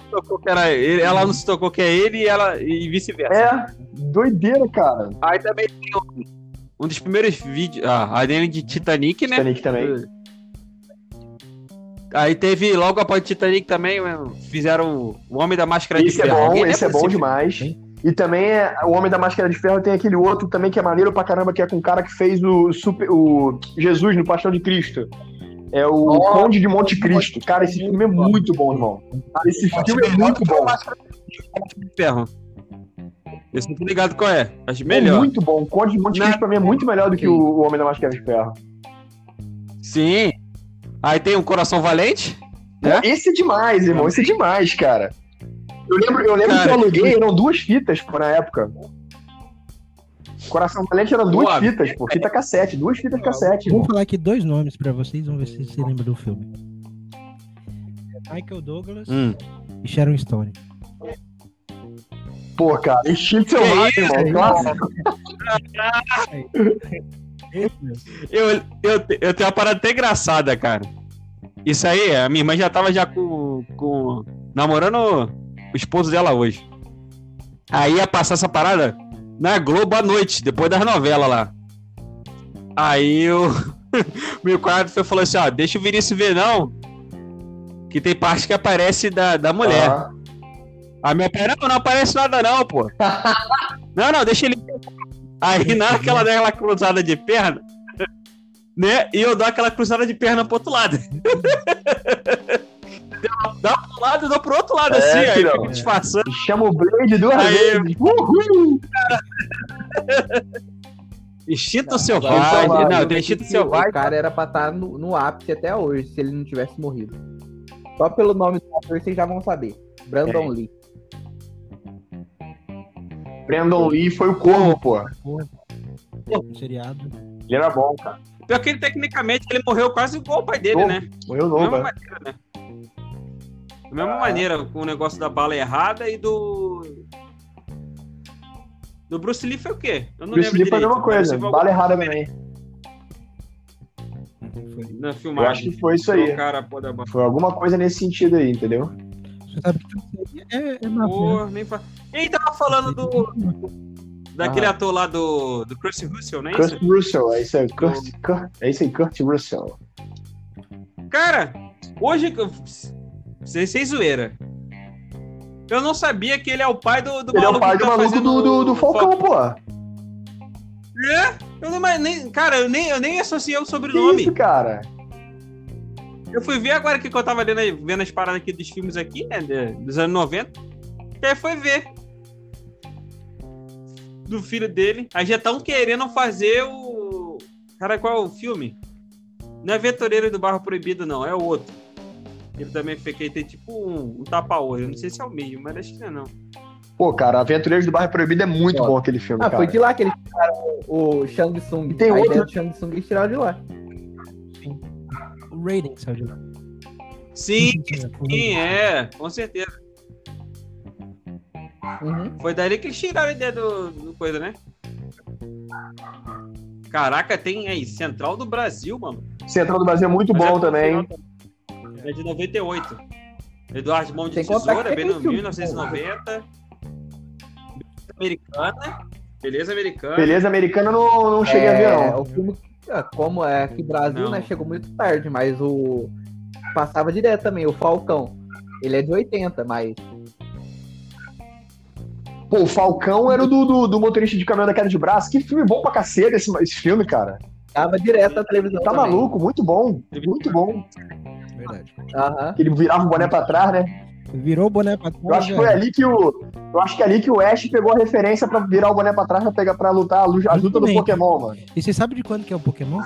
tocou que era ele, ela não se tocou que é ele e ela e vice-versa. É, doideira, cara. Aí também tem um, um dos primeiros vídeos, ah, a dele de Titanic, né? Titanic também. Aí teve, logo após Titanic também, mano, fizeram o Homem da Máscara Esse de é Ferro. bom, Alguém esse é bom desse demais. Hein? E também é, o Homem da Máscara de Ferro tem aquele outro também que é maneiro pra caramba, que é com o cara que fez o, super, o Jesus no Paixão de Cristo. É o Nossa, Conde de Monte Cristo. Cara, esse filme é muito bom, irmão. Esse filme é muito bom. de Ferro? Esse não tô ligado qual é. Acho É melhor. muito bom. O Conde de Monte Cristo pra mim é muito melhor do que o, Homem da Máscara de Ferro. Sim. Aí tem o Coração Valente. É? Esse é demais, irmão. Esse é demais, cara. Eu lembro, eu lembro Cara, que eu aluguei, eram duas fitas pô, na época. Coração Valente eram duas fitas, pô. Fita cassete, duas fitas cassete. Vou falar aqui dois nomes pra vocês, vamos ver se você lembra do filme. Michael Douglas Hum. e Sharon Stone. Pô, cara, instinto selvagem. Clássico. Mesmo. Eu, eu, eu tenho uma parada até engraçada, cara. Isso aí, a minha irmã já tava já com, com namorando o esposo dela hoje. Aí ia passar essa parada na Globo à noite, depois das novelas lá. Aí o <laughs> meu quadro foi falou assim, ó, deixa o Vinícius ver não, que tem parte que aparece da, da mulher. Ah, A minha pai, não, não aparece nada não, pô. <laughs> não, não, deixa ele. Aí naquela daquela cruzada de perna, né? E eu dou aquela cruzada de perna pro outro lado. <laughs> Dá pra um lado e dou pro outro lado, É, assim, aí fica disfarçando. Chama o Blade duas Aí. vezes. Uhul! <laughs> Instinto Não, selvagem. selvagem. Não, tem instinto O selvagem. cara era pra estar no, no ápice até hoje, se ele não tivesse morrido. Só pelo nome do ator vocês já vão saber. Brandon É. Lee. Brandon Lee foi o corvo, pô. Um seriado. Ele era bom, cara. Pior que ele, tecnicamente, ele morreu quase igual o pai dele, Novo. né? Morreu novo, né? Né? Da mesma maneira, com o negócio da bala errada e do. Do Bruce Lee foi o quê? Eu não Bruce lembro Lee foi a mesma coisa. Bala errada também. Foi. Na Eu filmagem. acho que foi isso aí. cara, pô, da. Foi alguma coisa nesse sentido aí, entendeu? Você sabe que é, é né? Pô, nem fa... Ele tava falando do. Daquele ator lá do. Do Chris Russell, não é isso? Kurt Russell, é isso aí. Kurt, Kurt, é isso aí, Kurt Russell. Cara, hoje. Que Sem, zoeira. Eu não sabia que ele é o pai do, do Ele é o maluco pai que do tá maluco do, do, do Falcão, pô. É? Eu não, mas nem, cara, eu nem, eu nem associei o Que sobrenome. isso, cara? Eu fui ver agora que eu tava lendo, aí, vendo as paradas aqui dos filmes aqui, né? dos anos 90. E aí foi ver. Do filho dele. Aí já estão querendo fazer o. Cara, qual é o filme? Não é Aventureiro do Barro Proibido, não, é o outro. Ele também fiquei tem tipo um, um tapa-olho. Não sei se é o mesmo, mas acho que não é não. Pô, cara, Aventureiros do Bairro Proibido é muito Ó. bom aquele filme, Ah, cara. foi de lá que eles tiraram o, o Shang Tsung. E tem a outro- ideia do Shang Tsung eles tiraram de lá. O Raiden saiu de lá. Sim, Sim, sim, é, com certeza. Uhum. Foi dali que eles tiraram a ideia do, do coisa, né? Caraca, tem aí, Central do Brasil, mano. Central do Brasil é muito Mas bom é também. É de 98. Eduardo Mão de Sem Tesoura, que bem no filme, 1990. Americana. Beleza americana. Beleza americana não, não cheguei a ver, É, não. o filme, é, como é aqui Brasil, Não. né, chegou muito tarde, mas o passava direto também, o Falcão. Ele é de 80, mas Pô, o Falcão era o do, do, do motorista de caminhão da queda de braço. Que filme bom pra cacete esse, esse filme, cara. tava direto na televisão Tá também. maluco, muito bom. Muito bom. Verdade. Aham. Ele virava o boné pra trás, né? Virou o boné pra trás. Eu acho que foi ali que o. Eu acho que é ali que o Ash pegou a referência pra virar o boné pra trás pra, pegar, pra lutar a lu- a luta do. Pokémon, mano. E você sabe de quando que é o Pokémon?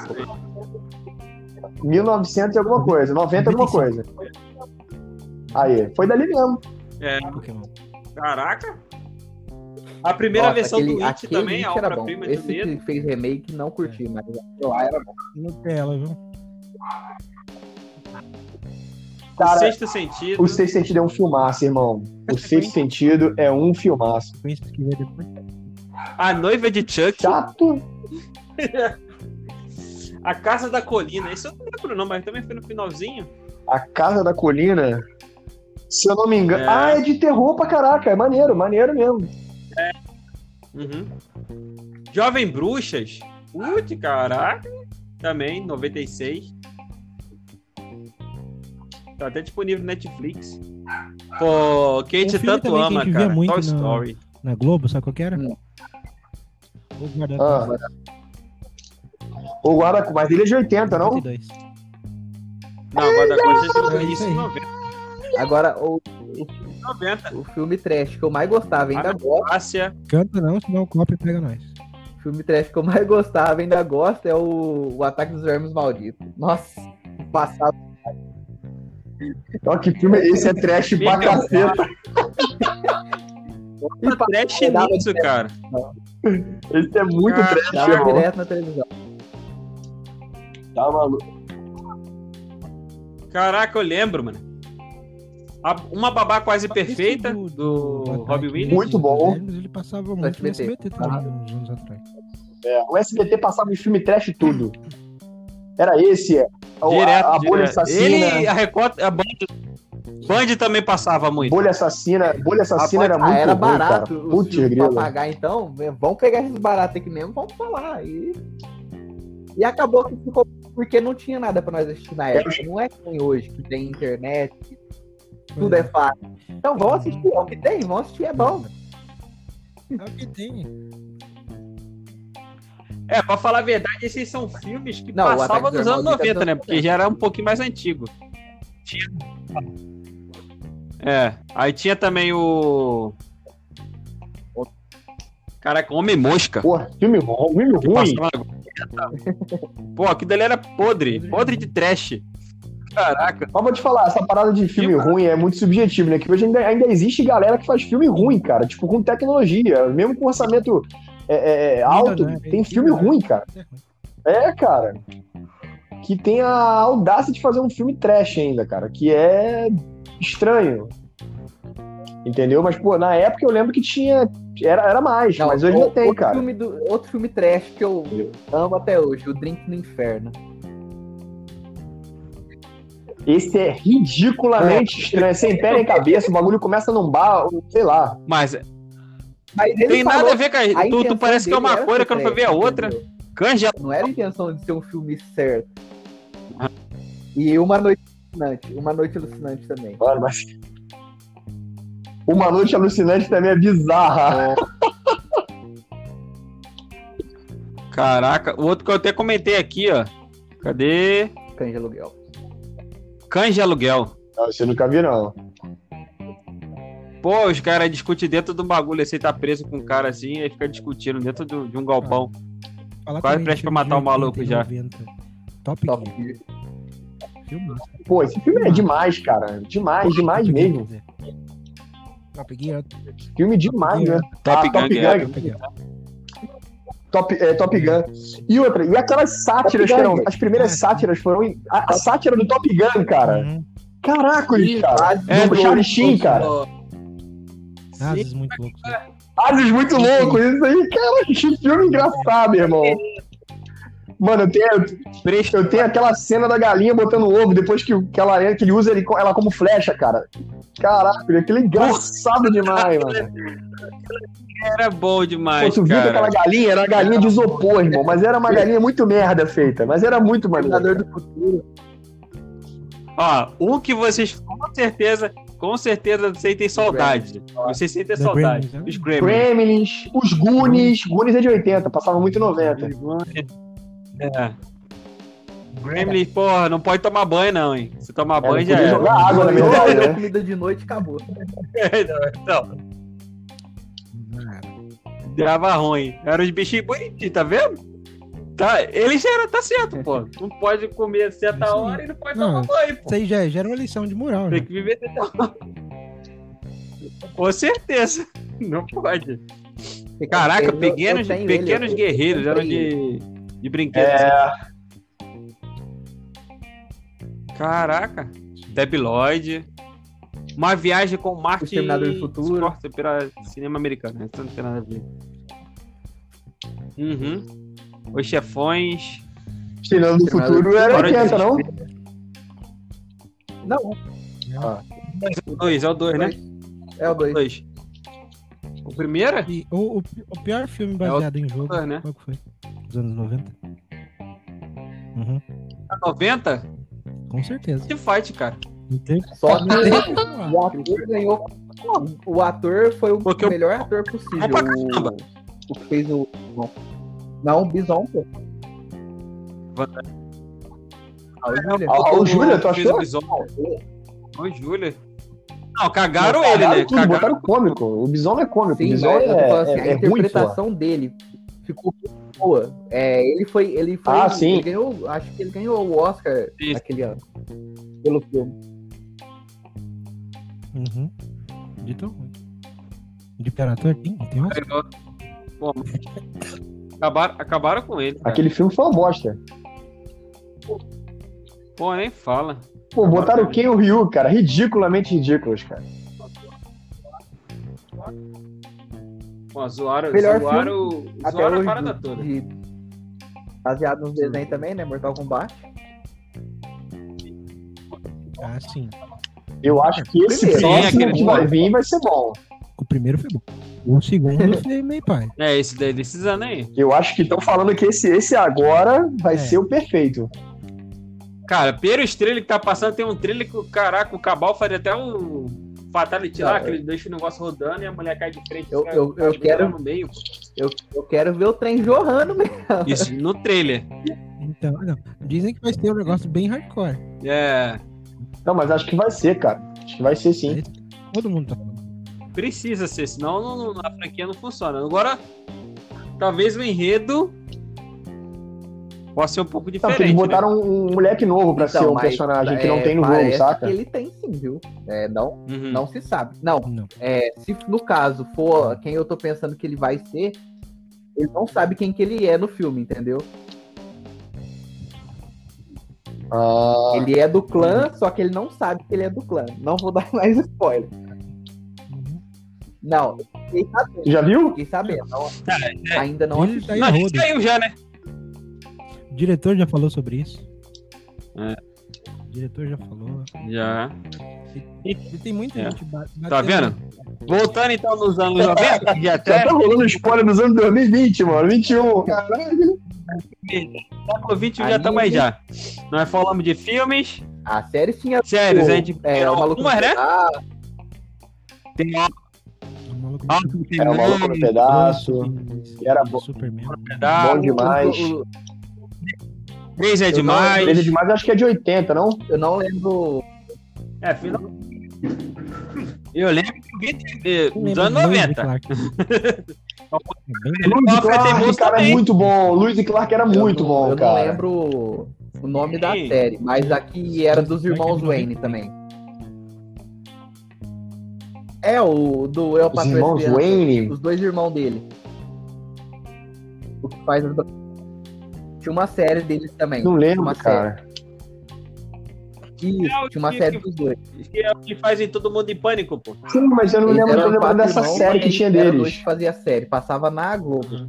1900 e alguma coisa, 90 e alguma coisa. Aí, foi dali mesmo. É, Pokémon. caraca. A primeira Nossa, versão aquele, do It também, a It era bom. obra-prima de Esse que fez remake não curti, mas aquele lá era bom. Nutella, viu? O Cara, Sexto Sentido. o Sexto Sentido é um filmaço, irmão. <laughs> O Sexto Sentido é um filmaço. A Noiva de Chuck. Chato. <laughs> A Casa da Colina. Isso eu não lembro não, mas também foi no finalzinho. A Casa da Colina. Se eu não me engano. É. Ah, é de terror pra caraca. É maneiro, maneiro mesmo. Uhum. Jovem Bruxas. Putz, caraca. Também, 96. Tá até disponível no Netflix. Pô, quem Um te filme tanto ama, cara. muito Toy Story. Na Globo, sabe qual que era? Hum. O guarda Ah. O guarda mas ele é de 80, não? 92. Não, agora da coisa É é isso isso aí. em 90. Agora, o, 90. o filme trash que eu mais gostava, ainda Ah. Ásia. Canta não, senão o copy pega nós. O filme trash que eu mais gostava, ainda gosto, é o, o Ataque dos Vermes Malditos. Nossa, passava. Ó, que filme é esse? É trash pra caceta. E Tá Trash nisso, cara. Esse é muito Cara, trash, Tava irmão. direto na televisão. Tá maluco. Caraca, eu lembro, mano. Uma babá quase perfeita do, Ataque Robbie Williams. Muito bom. Ele passava muito no SBT. SBT também, uns anos atrás. É, o SBT passava em filme trash tudo. Era esse, é. a, Direto, a, a bolha direto. assassina. Ele, a Record, a Band, Band também passava muito. Bolha assassina, bolha assassina era Ah, muito era ruim, barato cara. Putz, grilo. pagar, então. Vamos pegar esses baratos aqui mesmo, vamos falar. E, e acabou que ficou porque não tinha nada pra nós assistir na época. Não é que hoje, que tem internet, que tudo é fácil. Então vamos assistir, é o que tem, vamos assistir, é bom. É o que tem. É, pra falar a verdade, esses são filmes que Não, passavam nos dos anos Irmãos 90, né? Vingadores Porque já era um pouquinho mais antigo. Tinha- É, aí tinha também o. Caraca, Homem Mosca. Porra, filme ruim, filme que ruim. Pô, aquilo dali era podre, podre de trash. Caraca. Mas vou te falar, essa parada de filme ruim é muito subjetivo, né? Que hoje ainda, ainda existe galera que faz filme ruim, cara. Tipo, com tecnologia. Mesmo com orçamento é, é, é, alto, Milionário, tem filme milionário. ruim, cara. É, cara. Que tem a audácia de fazer um filme trash ainda, cara. Que é estranho. Entendeu? Mas, pô, na época eu lembro que tinha. Era, era mais, Não, mas hoje não tem, cara. Filme do, outro filme trash que eu amo até hoje, o Drink no Inferno. Esse é ridiculamente estranho, é sem pé nem cabeça, o bagulho começa num bar, sei lá. Mas tem nada a ver com a. a Tu, tu parece que é uma coisa que eu não fui ver a outra. Canja. Não era a intenção de ser um filme certo. Ah. E Uma Noite Alucinante. Uma Noite Alucinante também. Mano, mas. Uma noite alucinante também é bizarra. Caraca, o outro que eu até comentei aqui, ó. Cadê? De Aluguel. Canja aluguel. Não, você nunca viu, não. Pô, os caras discutem dentro do bagulho, assim, tá preso com um cara assim, aí fica discutindo dentro do- de um galpão. Falar Quase presta pra matar o maluco 80 e já. 90. Top, Top Gear. Gear. Filme. Pô, esse filme é demais, cara. Demais, demais Top Gear, mesmo. dizer. Top Gear. Filme demais, Gear. né? Top Ah, Gun, Top é. Gun. Top Gear. Top, é, Top Gun. E outra, e aquelas sátiras Top que Gun. eram. As primeiras Ah, sátiras foram. em- A, a sátira do Top Gun, cara. Uhum. Caracoles, cara. É, do do- Charlie Sheen, cara. Asas muito loucos. né? Ases muito loucos, isso aí, cara. Que filme engraçado, irmão. Mano, eu tenho, eu tenho aquela cena da galinha botando ovo depois que, que, ela, que ele usa ele, ela como flecha, cara. Caraca, aquilo é engraçado demais, mano. Era bom Pô, demais, tu viu cara. aquela galinha era uma galinha de isopor, irmão. Mas era uma galinha muito merda feita. Mas era muito maneiro. do Futuro. Ó, um que vocês com certeza, com certeza sentem saudade. Vocês sentem saudade. Gremlins, né? Os Gremlins. Gremlins, os Goonies. Goonies é de 80, passava muito em 90. É. Gremlins, porra, não pode tomar banho não, hein? Se tomar É, banho já era. jogar água, na verdade, né? <laughs> Comida de noite acabou. Então, Ah, dava ruim. Eram os bichinhos bonitinhos, tá vendo? Tá, eles já eram, tá certo, pô. <laughs> Não pode comer a certa Isso hora e não pode Não, tomar banho, pô. Isso aí já, já era uma lição de moral, Tem né? que viver até Com certeza. Não pode. Caraca, Eu- eu pequenos, ele, pequenos eu- guerreiros, eu eram de, de brinquedos. É, Caraca. Debi Lloyd. Uma viagem com Marte Exterminador do Futuro. Scorsese pela cinema americano. Isso não tem nada a ver. Uhum. Os chefões. Tirando do futuro era Hora de 80, não? Não, O dois, é o dois, né? é o O 2. dois. O primeiro? é E o, o, o pior filme baseado em jogo, dois, né? qual que foi? Dos anos 90? Uhum, 90? com certeza. The Fight, cara. Não tem <laughs> Só <laughs> que o ator ganhou. O ator foi o Porque o- melhor ator possível. O, o que fez o. Não, o Bison, pô. Ah, o Júlia. O Júlia, tu achou? Bison. O Júlia. Não, cagaram Não, ele, né? tudo, Cagaram. botaram cômico. O Bisão não é cômico, Sim, o Bisão mas é, falando assim, é, a é ruim, interpretação dele ficou boa. É, ele foi. Ele foi. Ah, sim. Ele ganhou, acho que ele ganhou o Oscar Isso. naquele ano. Pelo filme. Uhum. De tão ruim. De pior ator? Tem, tem um? Pô, acabaram, acabaram com ele. cara. Aquele filme foi uma bosta. Pô, nem fala. Pô, botaram o Ken e o Ryu, cara. Ridiculamente ridículos, cara. Pô, zoaram, Melhor zoaram, Até zoaram a hoje. parada toda. de- baseado nos desenhos também, né? Mortal Kombat. Ah, sim. Eu acho que esse Primeiro, próximo aquele que vai vir vai ser bom. O primeiro foi bom. O segundo <laughs> foi meio pai. É, esse daí desses anos aí. Eu acho que estão falando que esse, esse agora vai É. ser o perfeito. Cara, pelos trailers que tá passando, tem um trailer que o caraca, o Cabal faria até um. Fatality Não, lá, eu- que ele deixa o negócio rodando e a mulher cai de frente. Eu- os caras eu- eu quero- no meio. Eu, eu quero ver o trem jorrando mesmo. Isso, no trailer. Então, não. Dizem que vai ser um negócio bem hardcore. É. Não, mas acho que vai ser, cara. Acho que vai ser sim. Todo mundo tá falando. Precisa ser, senão não, não- a franquia não funciona. Agora, talvez o enredo possa ser um pouco Não, diferente. eles né? botaram um moleque novo pra Então, ser um personagem que não é, tem no jogo, saca? que ele tem sim, viu? É, não, Uhum. não se sabe. Não, Não. é, se no caso for quem eu tô pensando que ele vai ser, ele não sabe quem que ele é no filme, entendeu? Ah, Ele é do clã, só que ele não sabe que ele é do clã. Não vou <laughs> dar mais spoiler. Não, fiquei sabendo. já viu? Fiquei sabendo. Não- é. ainda não assisti. tá Não, saiu já, né? O diretor já falou sobre isso. É. O diretor já falou. Já. E tem muita É. gente ba- Tá batendo- vendo? Voltando então nos anos 90, que <laughs> já Já até tá rolando spoiler dos anos 2020, mano. 21. Caralho. século XX já estamos aí já. Nós falamos de filmes, A série tinha. séries, pô, a gente é, o maluco algumas, né? Ah, Tem maluco tem É o maluco no pedaço. tem- era bom. Superman. Bom demais. o- o- Três é Eu não- demais. Ele é demais, acho que é de 80, não? eu não lembro. É, final. Eu lembro que eu lembro anos de Lois e 90. Clark. <laughs> É bem- Ele Luiz Clark, teimoso cara, é muito bom. Luiz e Clark era eu muito não- bom, Eu cara. não lembro o nome da série, mas aqui era dos irmãos Wayne também. É, o do Eu Os Patrulho irmãos. Wayne. Os dois irmãos dele. O que faz as... Tinha uma série deles também. Não lembro, uma cara. Série. Isso, É tinha uma que- série dos dois. Que é o que fazem todo mundo em pânico, pô. Sim, mas eu não Eles lembro, eu lembro dessa irmãos, série que tinha era dois deles. que fazia série. Passava na Globo.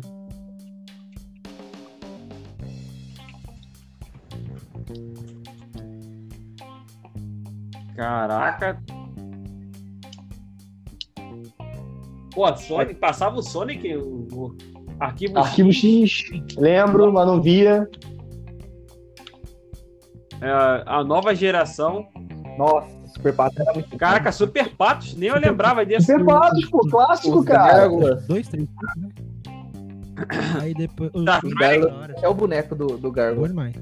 Caraca. Pô, Sonic, passava o Sonic, o, o arquivo, Arquivo X, lembro, mas não via. é, a nova geração. Nossa, Super Pato era muito Caraca, Super Patos, nem eu lembrava desse. Super Patos, pô, clássico, Os cara. Dois, três, né? Aí depois. Os, Tá, é o boneco do, do Gárgula. demais.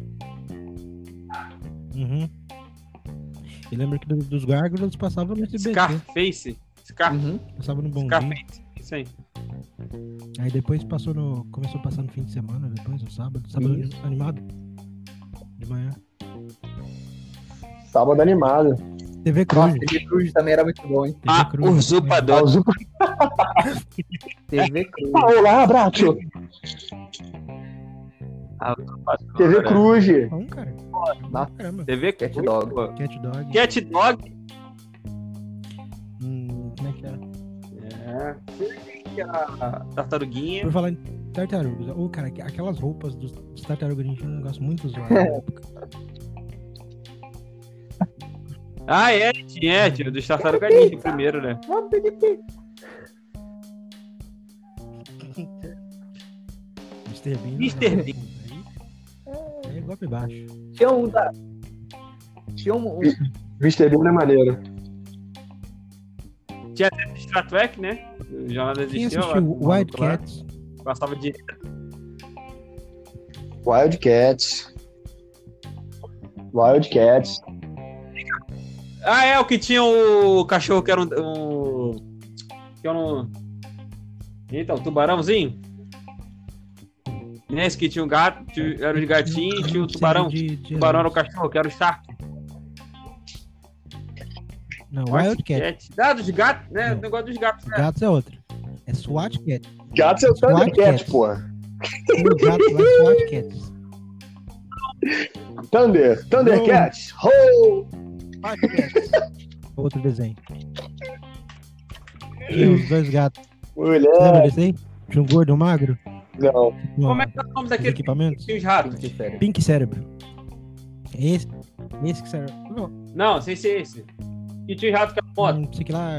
Uhum. E lembra que do- dos gárgulas passava no SBT. Scarface. Scar... Uhum. Passava no bondinho. Scarface. Isso aí. Aí depois passou no. Começou a passar no fim de semana, depois no sábado. Sábado Isso. animado. De manhã. Sábado animado. TV Cruz. Nossa, TV Cruz também era muito bom, hein? TV Ah, Cruz. usurpador. <laughs> TV Cruz. Olá, abraço. TV Cruz. Bom, cara. Nossa. Caramba. TV Cat Cruz, Dog. Cat Dog. Cat Dog. É. A Tartaruguinha. Por falar em tartarugas. Ô, cara, aquelas roupas dos, dos tartarugas a gente não gosta muito na <laughs> época. <laughs> Ah, é, tinha, tinha dos Tartaruga Ninja primeiro, né? Mr. Bean. Mr. não, Bean. Aí, aí é golpe baixo. Tinha um da. Tinha um- Mr. Bean é maneiro. Star Trek, né? Jornada Quem existiu. assistiu lá, com o maluco lá. Wildcats? Passava de. Wildcats. Wildcats. Ah, é, o que tinha o cachorro que era um. um... Que era um. Eita, o tubarãozinho? Nesse que tinha um gato, tinha- era os gatinhos e tinha o tubarão. De, de O tubarão era o cachorro, que era o Shark. Não, Wildcat. Ah, dos gatos, né? Não. O negócio dos gatos, né? Gatos é outra. É SWAT Cat. Gatos é o os gatos lá, SWAT Cats. Thunder. Thundercats. Ho! <laughs> Outro desenho. Tinha os dois gatos. Você lembra Mulher. desse aí? Tinha um gordo e um magro? Não. Como é que é o nome daquele que equipamentos? tinha os ratos? Pink série. Pink Cérebro. Esse. Esse que serve. Não, Não, sem ser esse. Que tinha ratos que era moto. não sei que lá.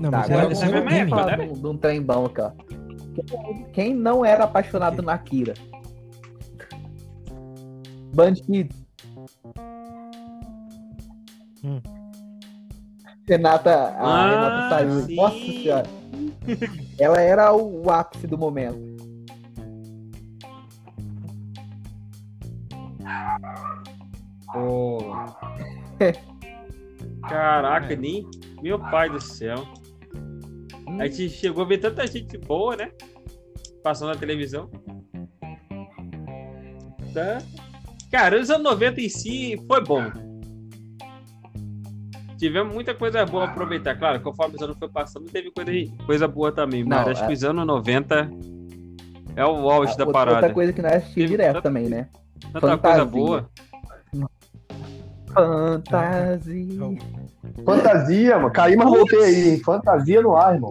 Não, Tá, mas agora era, essa era a mesma game. época, falar né? de um- trem bom aqui, ó. Quem- não era apaixonado na Kira? Band Kids. Hum. Renata, a Ah, Renata saiu. Nossa senhora. Ela era o ápice do momento. <laughs> Caraca, nem. Meu pai do céu. A gente chegou a ver tanta gente boa, né? Passando na televisão. Tá. Cara, os anos 90 em si foi bom. Tivemos muita coisa boa a aproveitar. Claro, conforme os anos foi passando, teve coisa, coisa boa também. Mas Não, acho é- que os anos 90 é o auge da outra, parada. outra coisa que nós assistimos direto tanta- também, né? Tanta fantasia. coisa boa. Fantasia. Fantasia, mano. Caí, mas voltei aí. hein? Fantasia no ar, irmão.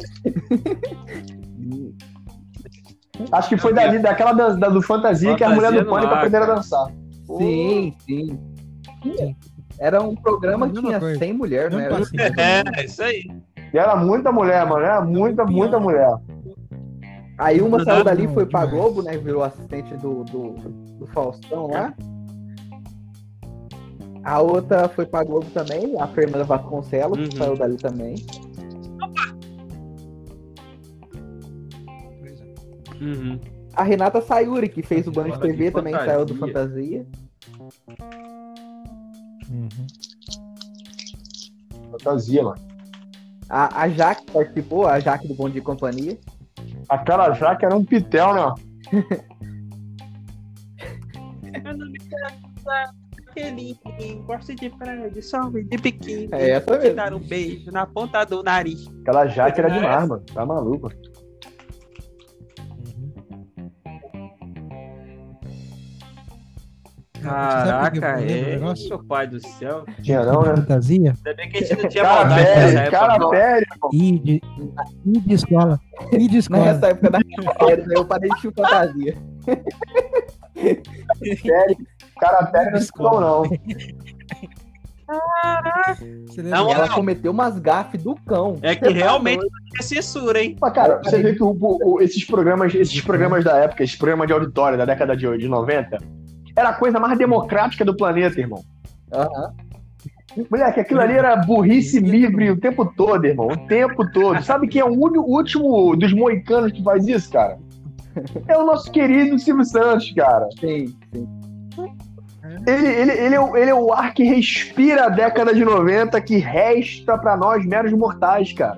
Acho que foi dali, daquela dan- da, do Fantasia, que a mulher Fantasia do Pânico ar, aprenderam a dançar. Sim, sim. Era um programa que tinha coisa. 100 mulheres, né? Era- assim. É, isso aí. E era muita mulher, mano. Era muita, muita mulher. Aí uma saiu dali, foi pra. Globo, né? Virou assistente do, do, do Faustão lá. A outra foi pra Globo também, a Fernanda Vasconcelos, Uhum. saiu dali também. Pois é. Uhum. A Renata Sayuri, que fez o Band Fala TV, de também fantasia. saiu do Fantasia. Uhum. Fantasia, mano. A, a Jaque participou, a Jaque do Bom Dia e Companhia. Aquela jaca era um pitel, né? Meu nome é aquele gosta de praia, de sol e de biquíni. É essa mesmo. dar um beijo na ponta do nariz. Aquela jaca era demais, mano. Tá maluco. Caraca, é. Meu pai do céu. Tinha não, né? Fantasia Ainda bem que a gente não tinha Cara maldade nessa velho, época. cara não. velho. e de, e de escola. E de escola. Nessa época da <laughs> né, eu parei de o Fantasia. <laughs> Sério. Cara velho não ficou, não. Você Não, lembra? E ela não. cometeu umas gafes do cão. É que realmente é censura, hein? Mas, cara, você vê que o- o- esses programas, esses programas da época, esses programas de auditório da década de, de 90, era a coisa mais democrática do planeta, irmão. Aham. Moleque, aquilo ali era burrice livre o tempo todo, irmão. O tempo todo. Sabe quem é o uni- o último dos moicanos que faz isso, cara? É o nosso querido Silvio Santos, cara. Sim, sim. Ele, ele, ele, é, o, ele é o ar que respira a década de 90 que resta pra nós meros mortais, cara.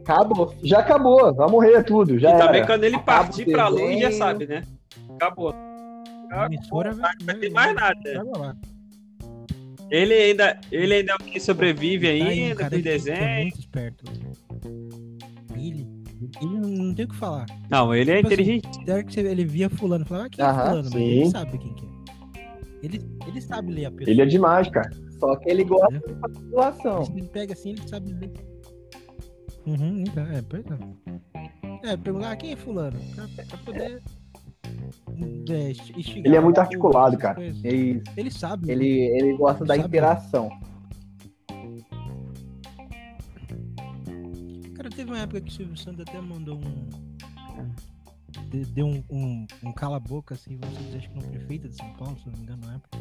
Acabou. Já acabou, vai morrer tudo. Já e também era. quando ele Acaba partir pra luz, já desenho. sabe, né? Acabou. Emissora, Não vai ter mais nada. Ele ainda, ele ainda é o que sobrevive Tá aí ainda cara É desenhos. muito esperto. Ele, ele não, não tem o que falar. Não, ele é Tipo assim, inteligente. Até que você- ele via fulano, falava, ah, quem é Aham, fulano? Mas sim. ele sabe quem que é. Ele, ele sabe ler a pessoa. Ele é demais, cara. Só que ele gosta de fazer doação. Ele pega assim, ele sabe ler. Uhum, então, é, pois é. É, perguntar ah, quem é fulano? Pra, pra poder. é, Ele é muito articulado, cara. coisas. É isso. Ele sabe. Ele, ele gosta da Sabe. interação. Teve uma época que o Silvio Santos até mandou um. de- Deu um, um, um cala-boca, assim, vamos dizer, acho que no prefeito de São Paulo, se não me engano, na época.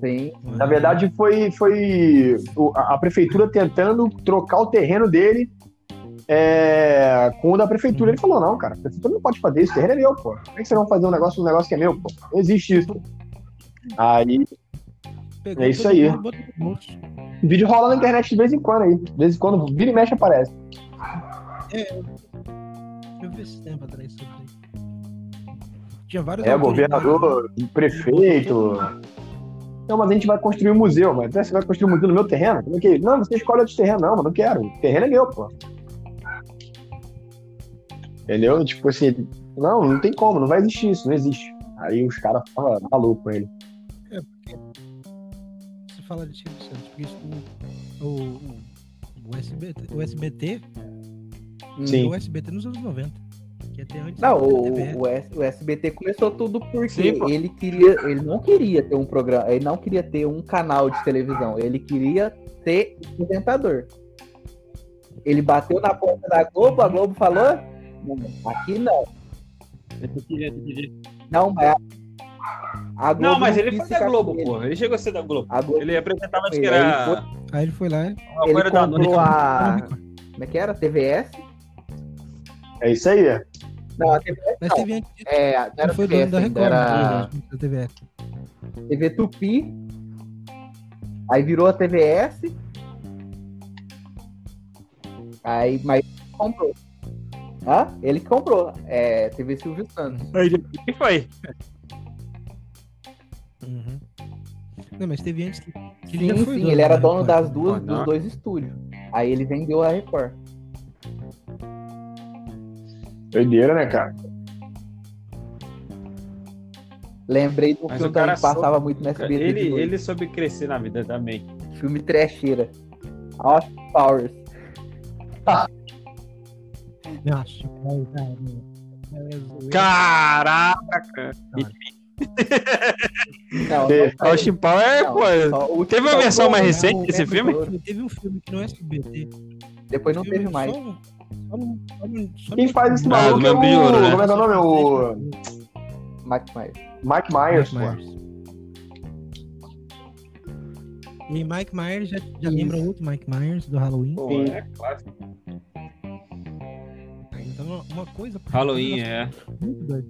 Sim. Na verdade, foi, foi a, prefeitura tentando trocar o terreno dele é, com o da prefeitura. Ele falou, não, cara, a prefeitura não pode fazer isso, o terreno é meu, pô. Como é que vocês vão fazer um negócio, um negócio que é meu, pô? Não existe isso. Aí, Pegou é isso aí. mundo vídeo rola na internet de vez em quando aí. De vez em quando, vira e mexe, aparece. Eu vi esse tempo atrás sobre. Tinha vários É, governador, prefeito. Não, mas a gente vai construir um museu, mas você vai construir um museu no meu terreno? Como é que... Não, você escolhe outro terreno, não, mas não quero. O terreno é meu, pô. Entendeu? Tipo assim, não, não tem como, não vai existir isso, não existe. Aí os caras falam maluco com ele. Você fala de Silvio Santos, porque isso, o, o, o, SBT, o SBT Sim. o SBT nos anos 90. Que até antes Não, o, o, S- o SBT começou tudo porque Sim, ele queria, ele não queria ter um programa, ele não queria ter um canal de televisão, ele queria ser apresentador. Ele bateu na porta da Globo, a Globo falou: "Não, aqui não. Não, mas A Globo Não, mas ele foi da Globo, pô. Ele chegou a ser da Globo. A Globo, Ele apresentava, acho que era. Aí ele foi lá. ele da comprou a. Como é que era? TVS? É isso aí. Não, a TVS Mas não. disso, É, não era foi dono TVS, da ainda, Record, era da TVS. TV Tupi. Aí virou a TVS. Aí, mas comprou. Hã? Ele que comprou. É, TV Silvio Santos. Que foi. Uhum. Não, mas teve antes que, ele Sim, sim, ele era dono das né? duas, dos dois estúdios. Aí ele vendeu a Record. Doideira, né, cara? Lembrei do Mas filme o cara que passava muito no SBT. Ele, ele soube crescer na vida também. Filme trecheira. Austin Powers. É zoeira. Caraca! Não, não foi- Austin Power, não, pô. Teve uma versão mais recente desse filme? Teve um filme que no SBT. Depois não teve mais. Só, só no- só no- só Quem faz esse Ah, maluco do é o... Né? Como é que é o nome? O Mike Myers. Mike Myers, Mike. Myers. E Mike Myers já, já lembra outro Mike Myers do Halloween. Pô, é clássico. Então uma- coisa. Halloween, é. Muito doido.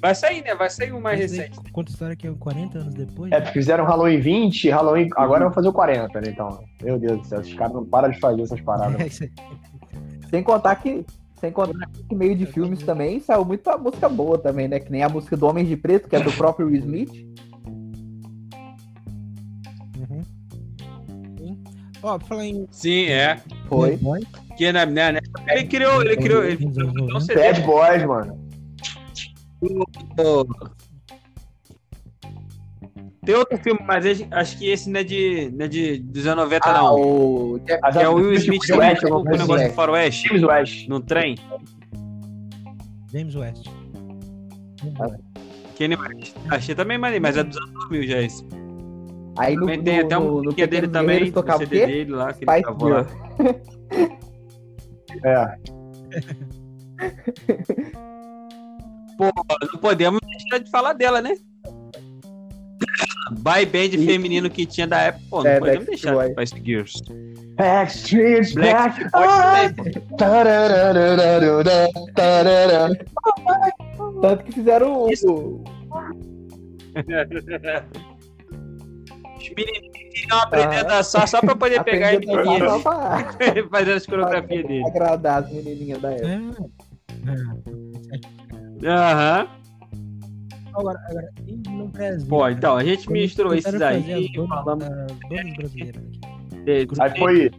Vai sair, né? Vai sair um mais recente. Conta história que é 40 anos depois. É, porque fizeram Halloween 20, Halloween... Agora vão fazer o 40, né? Então, meu Deus do céu, esses caras não param de fazer essas paradas. <laughs> É isso aí. Sem contar que. Sem contar que meio de filmes também saiu muita música boa também, né? Que nem a música do Homem de Preto, que é do próprio Will Smith. Uhum. Sim. Ó, pra falar em Sim, é. Foi. Que na, na, na- ele criou, ele criou, ele Nos anos criou um 90. CD Bad Boys, mano. Tem outro filme, mas esse- acho que esse não é de, não é de dos anos 90, Ah, não. o. Que é o Will Smith West, com o negócio assim. do faroeste, James West. no trem. James West. West. Kenny West. Achei também maneiro, mas é dos anos 2000 já esse. Aí no, Também tem até um no, no musiquinha dele também, o CD quê? dele lá, que ele gravou lá. É. Pô, não podemos deixar de falar dela, né? Boy band E- feminino que tinha da época, pô, não É, podemos Backstreet deixar Boy. Spice Girls. Backstreet Black. Tanto que fizeram o. Os menininhos queriam aprender a dançar só pra poder pegar a menininha pra- <laughs> fazendo as coreografias dele. agradar as menininhas da época. É. Aham. Agora, agora, e no Brasil. Pô, então, a gente misturou esses aí donas- falamos de- Aí foi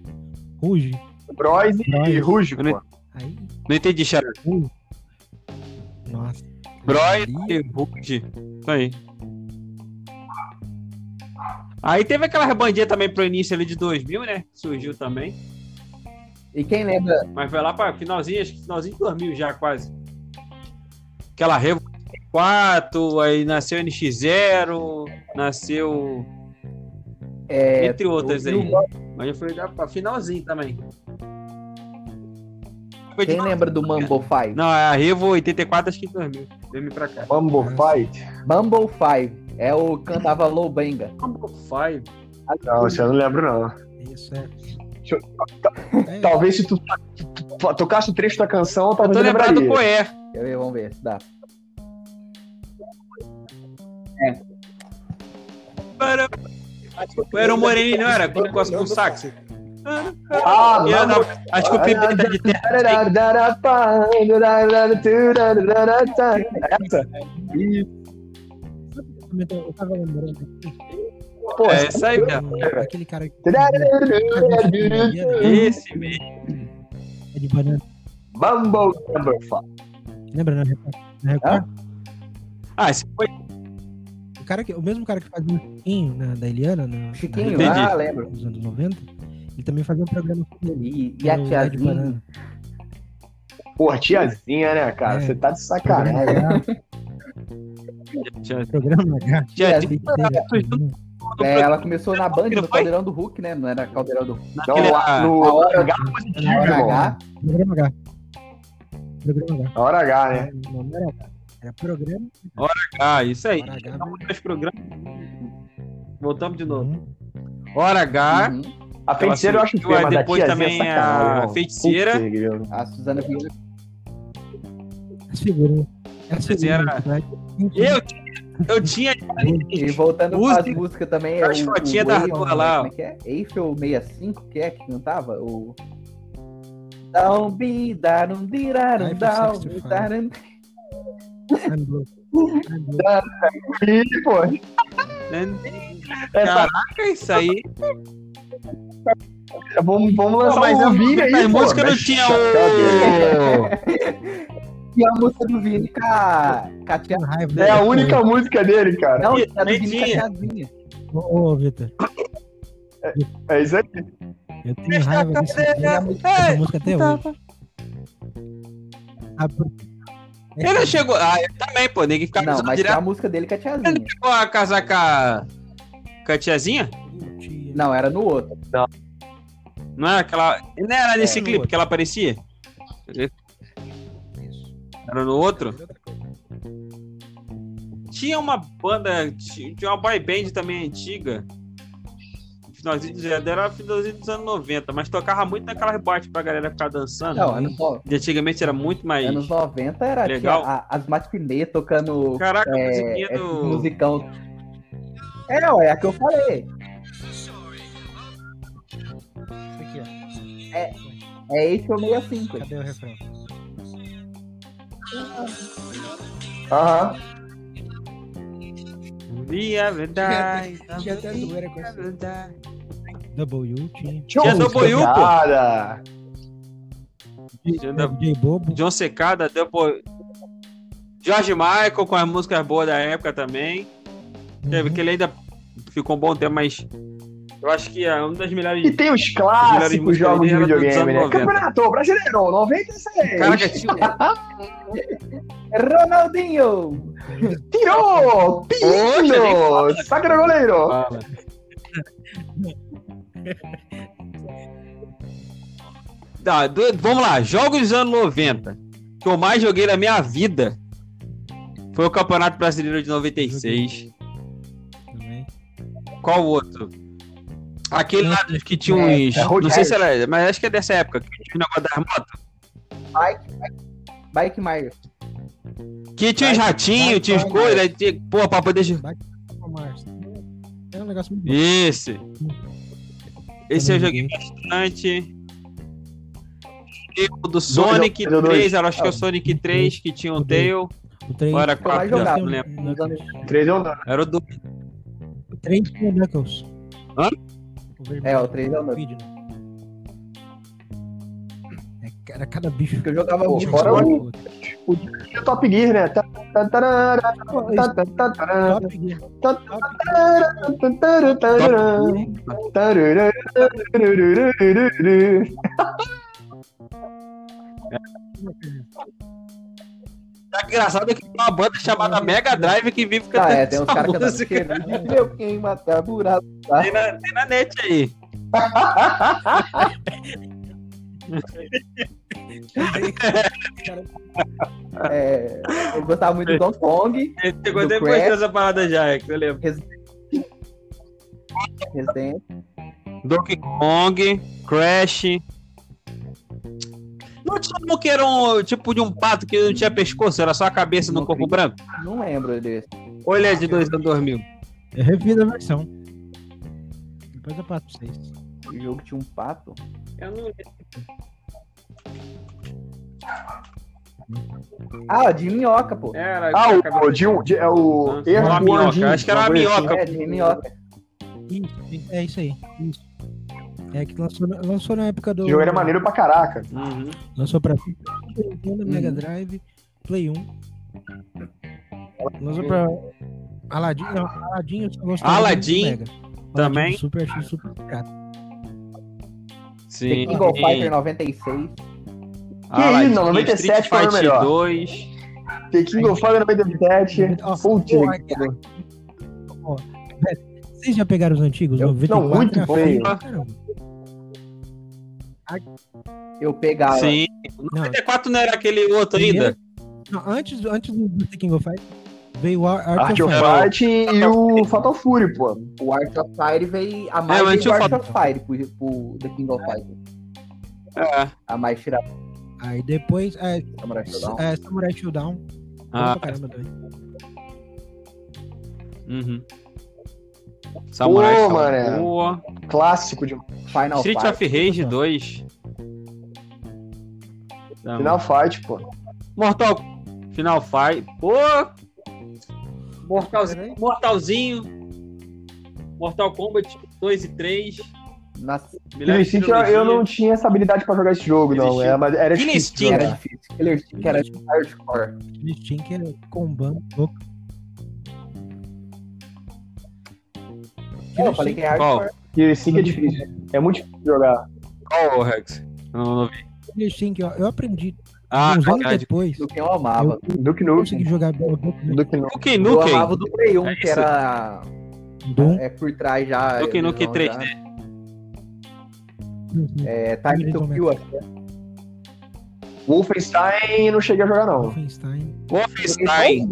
Ruge. Bros e. Ruge, não- pô. Aí, Não entendi, Charles. nossa. Ali- e. Isso aí. Aí teve aquela rebandinha também pro início ali de 2000, né? Surgiu também. E quem lembra? Mas foi lá pra finalzinho, acho que finalzinho de 2000 já quase. Aquela Revo 4, aí nasceu NX0, nasceu. É, entre outras aí. o- Mas foi lá pra finalzinho também. Foi Quem lembra do Mumble Five? Não, a Revo 84 acho que em 2000. 2000 pra cá. Mambo Fight. Mumble Five. É o que cantava Lobenga. Combo 5. Não, isso eu não lembro, não. Isso é. É, Talvez se tu, tocasse o trecho da canção, Eu talvez tô eu lembrado do? Vamos ver se dá. Era, era o Moreninho, não era? Com o negócio com sax. Ah, E Acho que o Pimenta de Terra. Essa? eu tava lembrando aqui. Pô, É isso aí, mesmo. um- Aquele cara que. Esse mesmo. É de banana. Mambo Number Five. Lembra, Record? Ah, esse foi. O, cara que, o mesmo cara que fazia o Chiquinho na, da Eliana, na, Chiquinho, Entendi. ah, lembro. nos anos 90, ele também fazia um programa com ele. E, e a tiazinha. Banana. Porra, tiazinha, né, cara? É. Você tá de sacanagem. Programa H. Tiazinha. É, ela começou na Band, no? Caldeirão do Hulk, né? Não era Caldeirão do Hulk. Não, naquele lá. no A hora H Na positivo, hora. H. Programa H. Programa H. Na hora H, né? Não, não era H. Era programa. Ah, isso aí. Hora H. Programa. Voltamos de novo. Uhum. Hora H. Uhum. A feiticeira eu acho feia, mas a depois também é a feiticeira. A Suzana Vieira. As Esse era- figuras, né? Eu, eu tinha. E voltando Música. para as músicas também, é As o, fotinhas da Eiffel, rua lá, ó. Como é que é? Eiffel 65, que é que cantava? O... Don't be darum dirarum Eiffel down, 65. darum- I'm blue. I'm pô. Caraca, isso aí. vamos, vamos lançar mas um vídeo aí, a música não Mas- tinha o. E a música do Vini com a com a tia- raiva É a única música dele, cara. Não, a do Vini com a tinha. tiazinha. Ô, ô, Vitor, É isso aí. eu tenho raiva dessa, dessa música até hoje. Ah, por- Ele não chegou. Ah, eu também, pô. Ninguém ficava Não, mas tem direto. a música dele com a Ele tiazinha. não chegou a casar com a. Com a tiazinha? Não, era no outro. Não era aquela. Não era nesse É, clipe outro. que ela aparecia? Era no outro? Tinha uma banda. Tinha uma boy band também antiga. Finalzinho dos- Era finalzinho dos anos 90, mas tocava muito naquela boate pra galera ficar dançando. Não, anos, no- De antigamente era muito mais. anos 90 era Legal. a- as matinê tocando Caraca, a é, musiquinha esses do. musicão. É, ué, é a que eu falei. Isso aqui, ó. É Eiffel 65. Cadê o refrão? Aham. A verdade. Tinha até zoeira com essa. verdade. W, tinha. Tinha U, pô. DJ Bobo. John Secada, Double. George Michael com as músicas boas da época também. Teve Uhum. que ele ainda ficou um bom tempo, mas eu acho que é uma das melhores. E tem os clássicos jogos de videogame, né? anos 90. Campeonato Brasileiro, 96. Caraca, tinha. Ronaldinho! Tirou! Pino! Sacra goleiro! Fala. Tá, do- vamos lá, jogos dos anos 90. Que eu mais joguei na minha vida foi o Campeonato Brasileiro de 96. Também. Qual o outro? Aquele lá que tinha É, uns. é Road não sei se era. Mas acho que é dessa época. Que tinha o negócio das motos. Bike, Bike Myers. Que tinha os Vai- ratinhos, tinha os coisas. tinha- Pô, pra poder. Ô, Márcio. É um negócio muito bom. Esse. Esse eu Também joguei bastante. O do Sonic dois, dois. 3, era, acho que é o Sonic 3 que tinha um Tail. O 3 Ou era Foi mais 4, jogado, não né? lembro. Nos anos- Três eu não. Era o do. O 3 tinha o Knuckles. Hã? Vermelho. É, o 3 é o vídeo, né? É, Era cada bicho. Que eu jogava muito. fora o... E o Top Gear, né? Tá- tá- tá- tá- tá- Top Gear. Tá engraçado é que tem uma banda chamada Mega Drive que vive Ah, cantando é, tem uns caras cantando. música. Meu, quem matar buraco. Tem na, tem na net aí. É, eu gostava muito do Donkey Kong, Chegou Do depois Crash. dessa parada já, é que eu lembro. Resident. Donkey Kong, Crash. Não tinha que era um tipo de um pato que não tinha pescoço, era só a cabeça no Não corpo vi. branco? Não lembro desse. Ou ele é de dois anos 2000? Eu revi a versão. Depois eu passo pra vocês. O jogo tinha um pato. Eu não Ah, de minhoca, pô. Era. Ah, o, de de- é o Earthworm minhoca, acho que era uma minhoca. É, de minhoca. Isso, é isso aí. Isso. É que lançou, na- lançou na época do. O jogo era maneiro pra caraca. Uhum. Lançou pra Nintendo, Mega Drive, Play 1. Lançou pra Aladdin. Não, Aladdin Aladdin também. Super, super chato. Sim. The King of Fighter 96. Aladdin, isso, 97 Street foi o Fighter melhor. 2. The King of Fighters 97. Ó, Putz, ó, né? ó, velho, Vocês já pegaram os antigos? Eu- 94 não, muito feio. caramba. Eu pegava. Sim. Não, 94 não era aquele outro ainda? Não, antes, antes do The King of Fight, veio o Art, Art of of Fight. Fight e o Fatal Fury, pô. O Art of Fire veio. A É, mais mas veio o o Art of Fire pro, pro The King of Fighters. É. A mais tirada Aí depois, é, Samurai Shodown. é, Samurai Showdown. Ah, caramba também. uhum. Samurai Pô, mané. Boa. Clássico de Final Street Fight. of Rage 2. Não. Final Fight, pô. Mortal Final Fight. Pô! Mortalzinho. Mortalzinho. Mortal Kombat 2 e 3. Nas- Me leva Killer de Instinct, eu, eu não tinha essa habilidade pra jogar esse jogo, não. Killer É, mas era Killer difícil. Era difícil. Killer Instinct era hardcore. Tinham que era combando louco. Eu falei que é hardcore. Killer Instinct é difícil. É muito difícil jogar. Qual, Rex? Eu não, não vi. Tinham que, ó, eu aprendi Ah, uns anos depois. Do que eu amava. Duke Eu consegui Nukem. jogar bem o Duke Nukem. Duke Nukem. Eu amava o do Play 1, É que era Doom. é, por trás já. Não, Nukem já- 3D. Uhum. É, Time to Kill. acho que é. Wolfenstein não cheguei a jogar, não. Wolfenstein. Wolfenstein.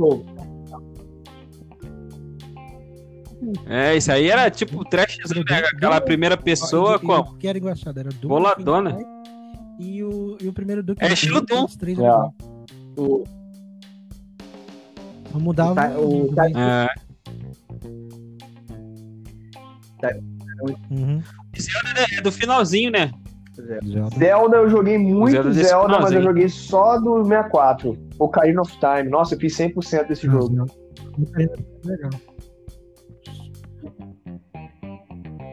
É, isso aí era tipo trash, né? Aquela primeira pessoa com. O que era engraçado era Doom. Boladona. E o, e o primeiro Duke É estilo Doom. É. O, Só mudava O o ta- É, Uhum. é do finalzinho, né? Zelda. Zelda eu joguei muito Zelda Zelda, mas eu joguei só do 64. Ocarina of Time. Nossa, eu fiz 100% desse jogo. Legal.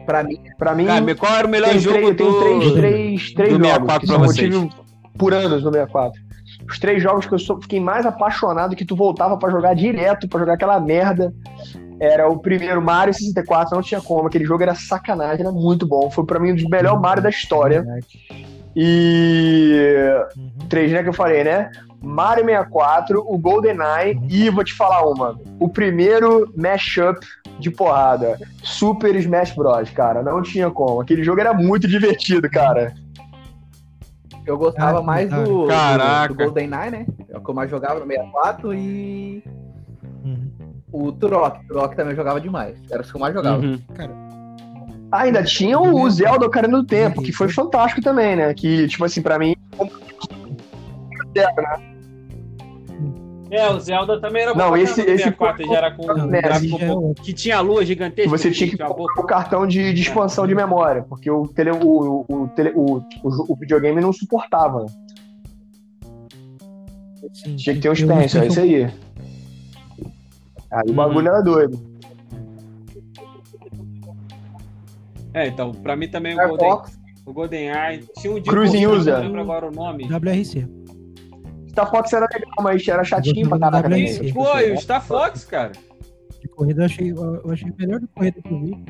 Pra mim, Pra mim, Cara, qual era o melhor tem jogo três, tem do. três, três, três do jogos 64 que vocês? motivo por anos no 64. Os três jogos que eu sou- fiquei mais apaixonado que tu voltava pra jogar direto, pra jogar aquela merda. Era o primeiro Mario 64, não tinha como. Aquele jogo era sacanagem, era muito bom. Foi pra mim um dos melhores Mario da história. E Uhum. três, né, que eu falei, né? Mario 64, o GoldenEye e vou te falar uma. O primeiro mashup de porrada, Super Smash Bros, cara, não tinha como. Aquele jogo era muito divertido, cara. eu gostava Ah, mais cara. do, do, Caraca. do GoldenEye, né? É o que eu mais jogava no 64 e Uhum. o Turok. Turok também jogava demais. Era os que eu mais jogava. Uhum. Ah, ainda tinha o Zelda Ocarina do Tempo, que foi fantástico também, né? Que, tipo assim, pra mim, É, o Zelda também era Não, esse- esse 64, já era com Não, um esse gráfico já é um pouco- que tinha a lua gigantesca. você tinha que colocar o cartão de, de expansão de memória, porque o, tele, o, o, tele, o, o, o videogame não suportava. Sim, Tinha que ter um Spencer, é isso aí. Aí o bagulho era doido. É, então, pra mim também o Star Golden, Fox, o GoldenEye. Tinha um de Cruising User. Não lembro agora o nome. WRC. Star Fox era legal, mas era chatinho pra caraca pô, e o Star Fox, cara. De corrida eu achei, eu achei o melhor de corrida que eu vi.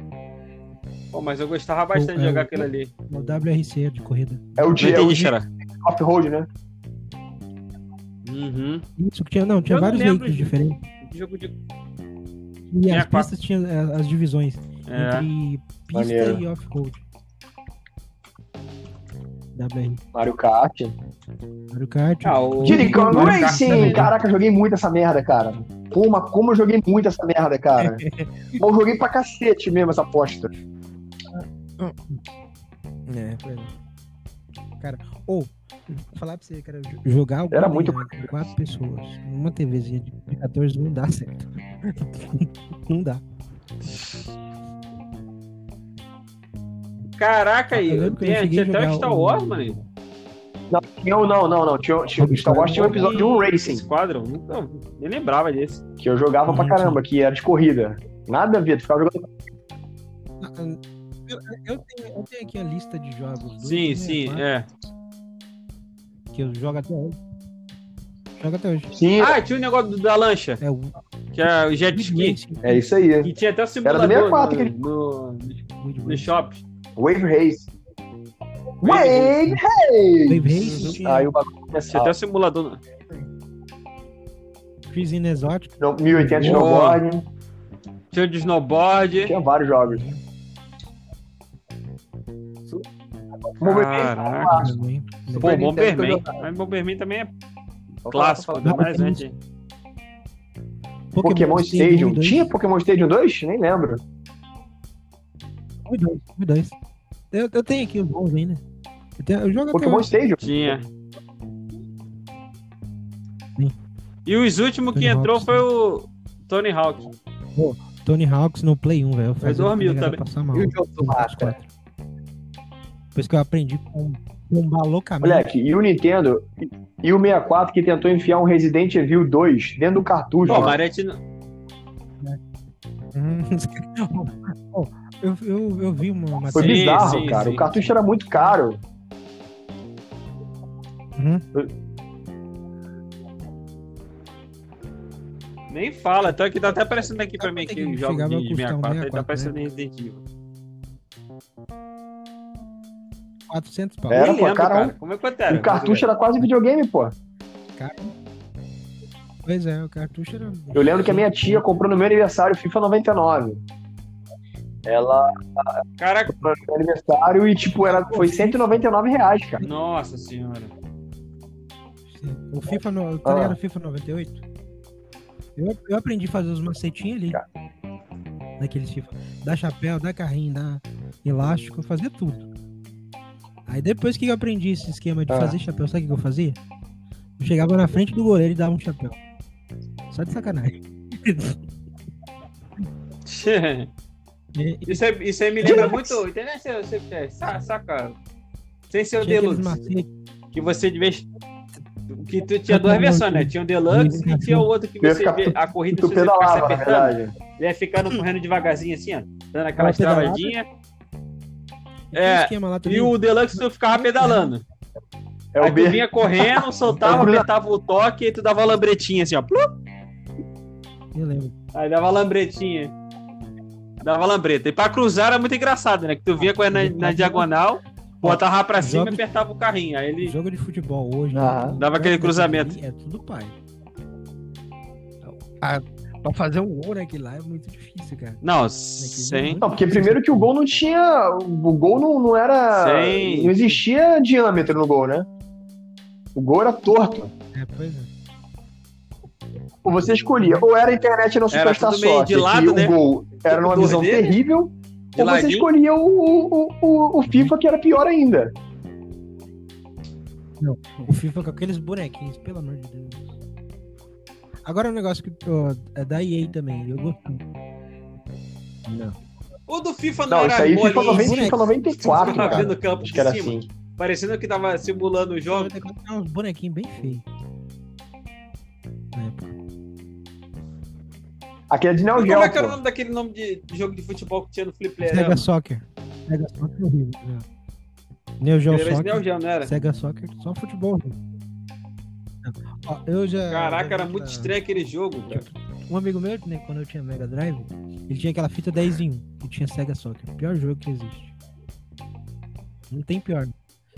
Pô, mas eu gostava bastante de É, jogar o- aquele ali. O WRC de corrida. É o de, é o Xará. off-road, né? Uhum. Isso que tinha, não, tinha Eu vários lembro veículos de- diferentes. Jogo de. E Tinha as quatro. pistas tinham é, as divisões É. entre pista Maneiro. e off-road. WR. Mario Kart. Mario Kart. Ah, o. Diddy Kong Mario Kart Racing! Caraca, joguei muito essa merda, cara. Pô, mas como eu joguei muito essa merda, cara. <laughs> Pô, eu joguei pra cacete mesmo essa aposta. É, foi. Cara, ou, falar pra você, cara, jo- jogar o Era Golden muito com quatro pessoas numa TVzinha de de 14 não dá certo. <laughs> não dá. Caraca, aí. Eu lembro que eu Tinha, até o Star o- Wars, mano. Não, tinha, um- não, não, não. Tinha, tinha, Star Wars tinha um episódio de um Racing, Squadron. Nunca, nem lembrava desse. que eu jogava pra caramba, que era de corrida. Nada a ver, tu ficava jogando. Ah, ah, Eu, eu tenho, eu tenho aqui a lista de jogos. do Sim, sim, 64, é. Que eu jogo até hoje. Jogo até hoje. Sim, Ah, tinha o negócio do- da lancha, É o que é o jet ski. É isso aí. Que tinha até o Era simulador do 64 no, no, no Race. shopping. Wave Race. Wave Race! Wave Race Aí o bagulho Tinha começava. até o simulador. Exotic. No 1080 Boa. snowboard. Tinha de snowboard. Tinha vários jogos. Bomberman, Caraca. também. Pô, Bomberman. Mas Bomberman também é Clássico, falar. mais antes. Pokémon Stadium. Tinha Pokémon Stadium 2? Nem lembro. 2, 2. Eu, eu tenho aqui os bons ainda. Eu, tenho, eu jogo Pokémon até Stadium. Tinha. Sim. E os últimos que Tony entrou Hawk's. foi o Tony Hawk. Tony Hawks no Play 1, velho. Eu fazia dormiu a também. Passar mal. E o jogo do Máscara? Depois que eu aprendi com bombar loucamente. Moleque, e o Nintendo e o 64 que tentou enfiar um Resident Evil 2 dentro do cartucho. Pô, mano. Marete não- <laughs> Hum, eu, eu, eu vi uma Foi Sim, bizarro, sim, cara. sim. O cartucho era muito caro. Uhum. Nem fala, então aqui tá até aparecendo aqui pra mim é aqui que chegava a de custar um 64, aí tá 64, aparecendo né? Resident Evil. 400 pau. Era, pô, lembro, cara, cara. Como é quanto era? o cartucho era quase videogame, pô. Pois é, o cartucho era. Eu lembro que a minha tia comprou no meu aniversário FIFA 99. Ela Caraca, meu aniversário e, tipo, era, foi 199 reais, cara. nossa senhora. O FIFA, no, tá Ah. ligado? O FIFA 98? Eu, eu aprendi a fazer os macetinhos ali. Naqueles FIFA. Dar chapéu, dar carrinho, dar elástico, fazia tudo. Aí depois que eu aprendi esse esquema de Ah. fazer chapéu, sabe o que eu fazia? Eu chegava na frente do goleiro e dava um chapéu. Só de sacanagem. <laughs> <laughs> <laughs> E- Isso aí, isso aí me lembra muito. Entendeu? Você, é, sa- saca? Sem ser o Deluxe. Que você de vez. Que tu tinha duas versões, né? Tinha o Deluxe e tinha o outro que você vê a corrida Tu se você ficasse pedalava, apertando. Ele ia ficando correndo devagarzinho assim, ó. Dando. Tinha um É. E o Deluxe tu ficava pedalando. É o Aí tu vinha correndo, soltava, É apertava o toque e tu dava a lambretinha assim, ó. Eu lembro. Aí dava a lambretinha. Dava a lambreta. E pra cruzar era muito engraçado, né? Que tu vinha correndo na, na diagonal, botava pra cima e apertava o carrinho. Aí ele. Jogo de futebol hoje. Aham. Dava aquele cruzamento. É tudo pai. Ah, pra fazer um gol naquele lá é muito difícil, cara. Não, sem. Não, porque primeiro que o gol não tinha. O gol não, não era. Sim. Não existia diâmetro no gol, né? O gol era torto. É, pois é. Ou você escolhia, ou era a internet não Era Superstar tudo meio Soccer, de lado, que né? o gol era Tipo numa do visão dele, terrível, de ou você ladinho. escolhia o, o, o, o FIFA, que era pior ainda. O FIFA com aqueles bonequinhos, pelo amor de Deus. Agora um negócio que ó, é da EA também, eu gostei. Não. O do FIFA não, Não, era isso aí FIFA 90 boneco. FIFA 94, ficava cara. o campo Acho de que era cima, assim. parecendo que tava simulando o jogo. É uns bonequinhos bem feios. Aquele é de Neo Como Geo, é que era o nome daquele nome de jogo de futebol que tinha no Flip Sega Soccer. Sega Soccer é horrível. né? Neo Geo esse Soccer. Neo Geo, não era? Sega Soccer, só futebol. horrível. Ó, eu já. Caraca, era muito estranho aquele jogo, cara. Um amigo meu, né, quando eu tinha Mega Drive, ele tinha aquela fita 10 em 1, que tinha Sega Soccer. O pior jogo que existe. Não tem pior.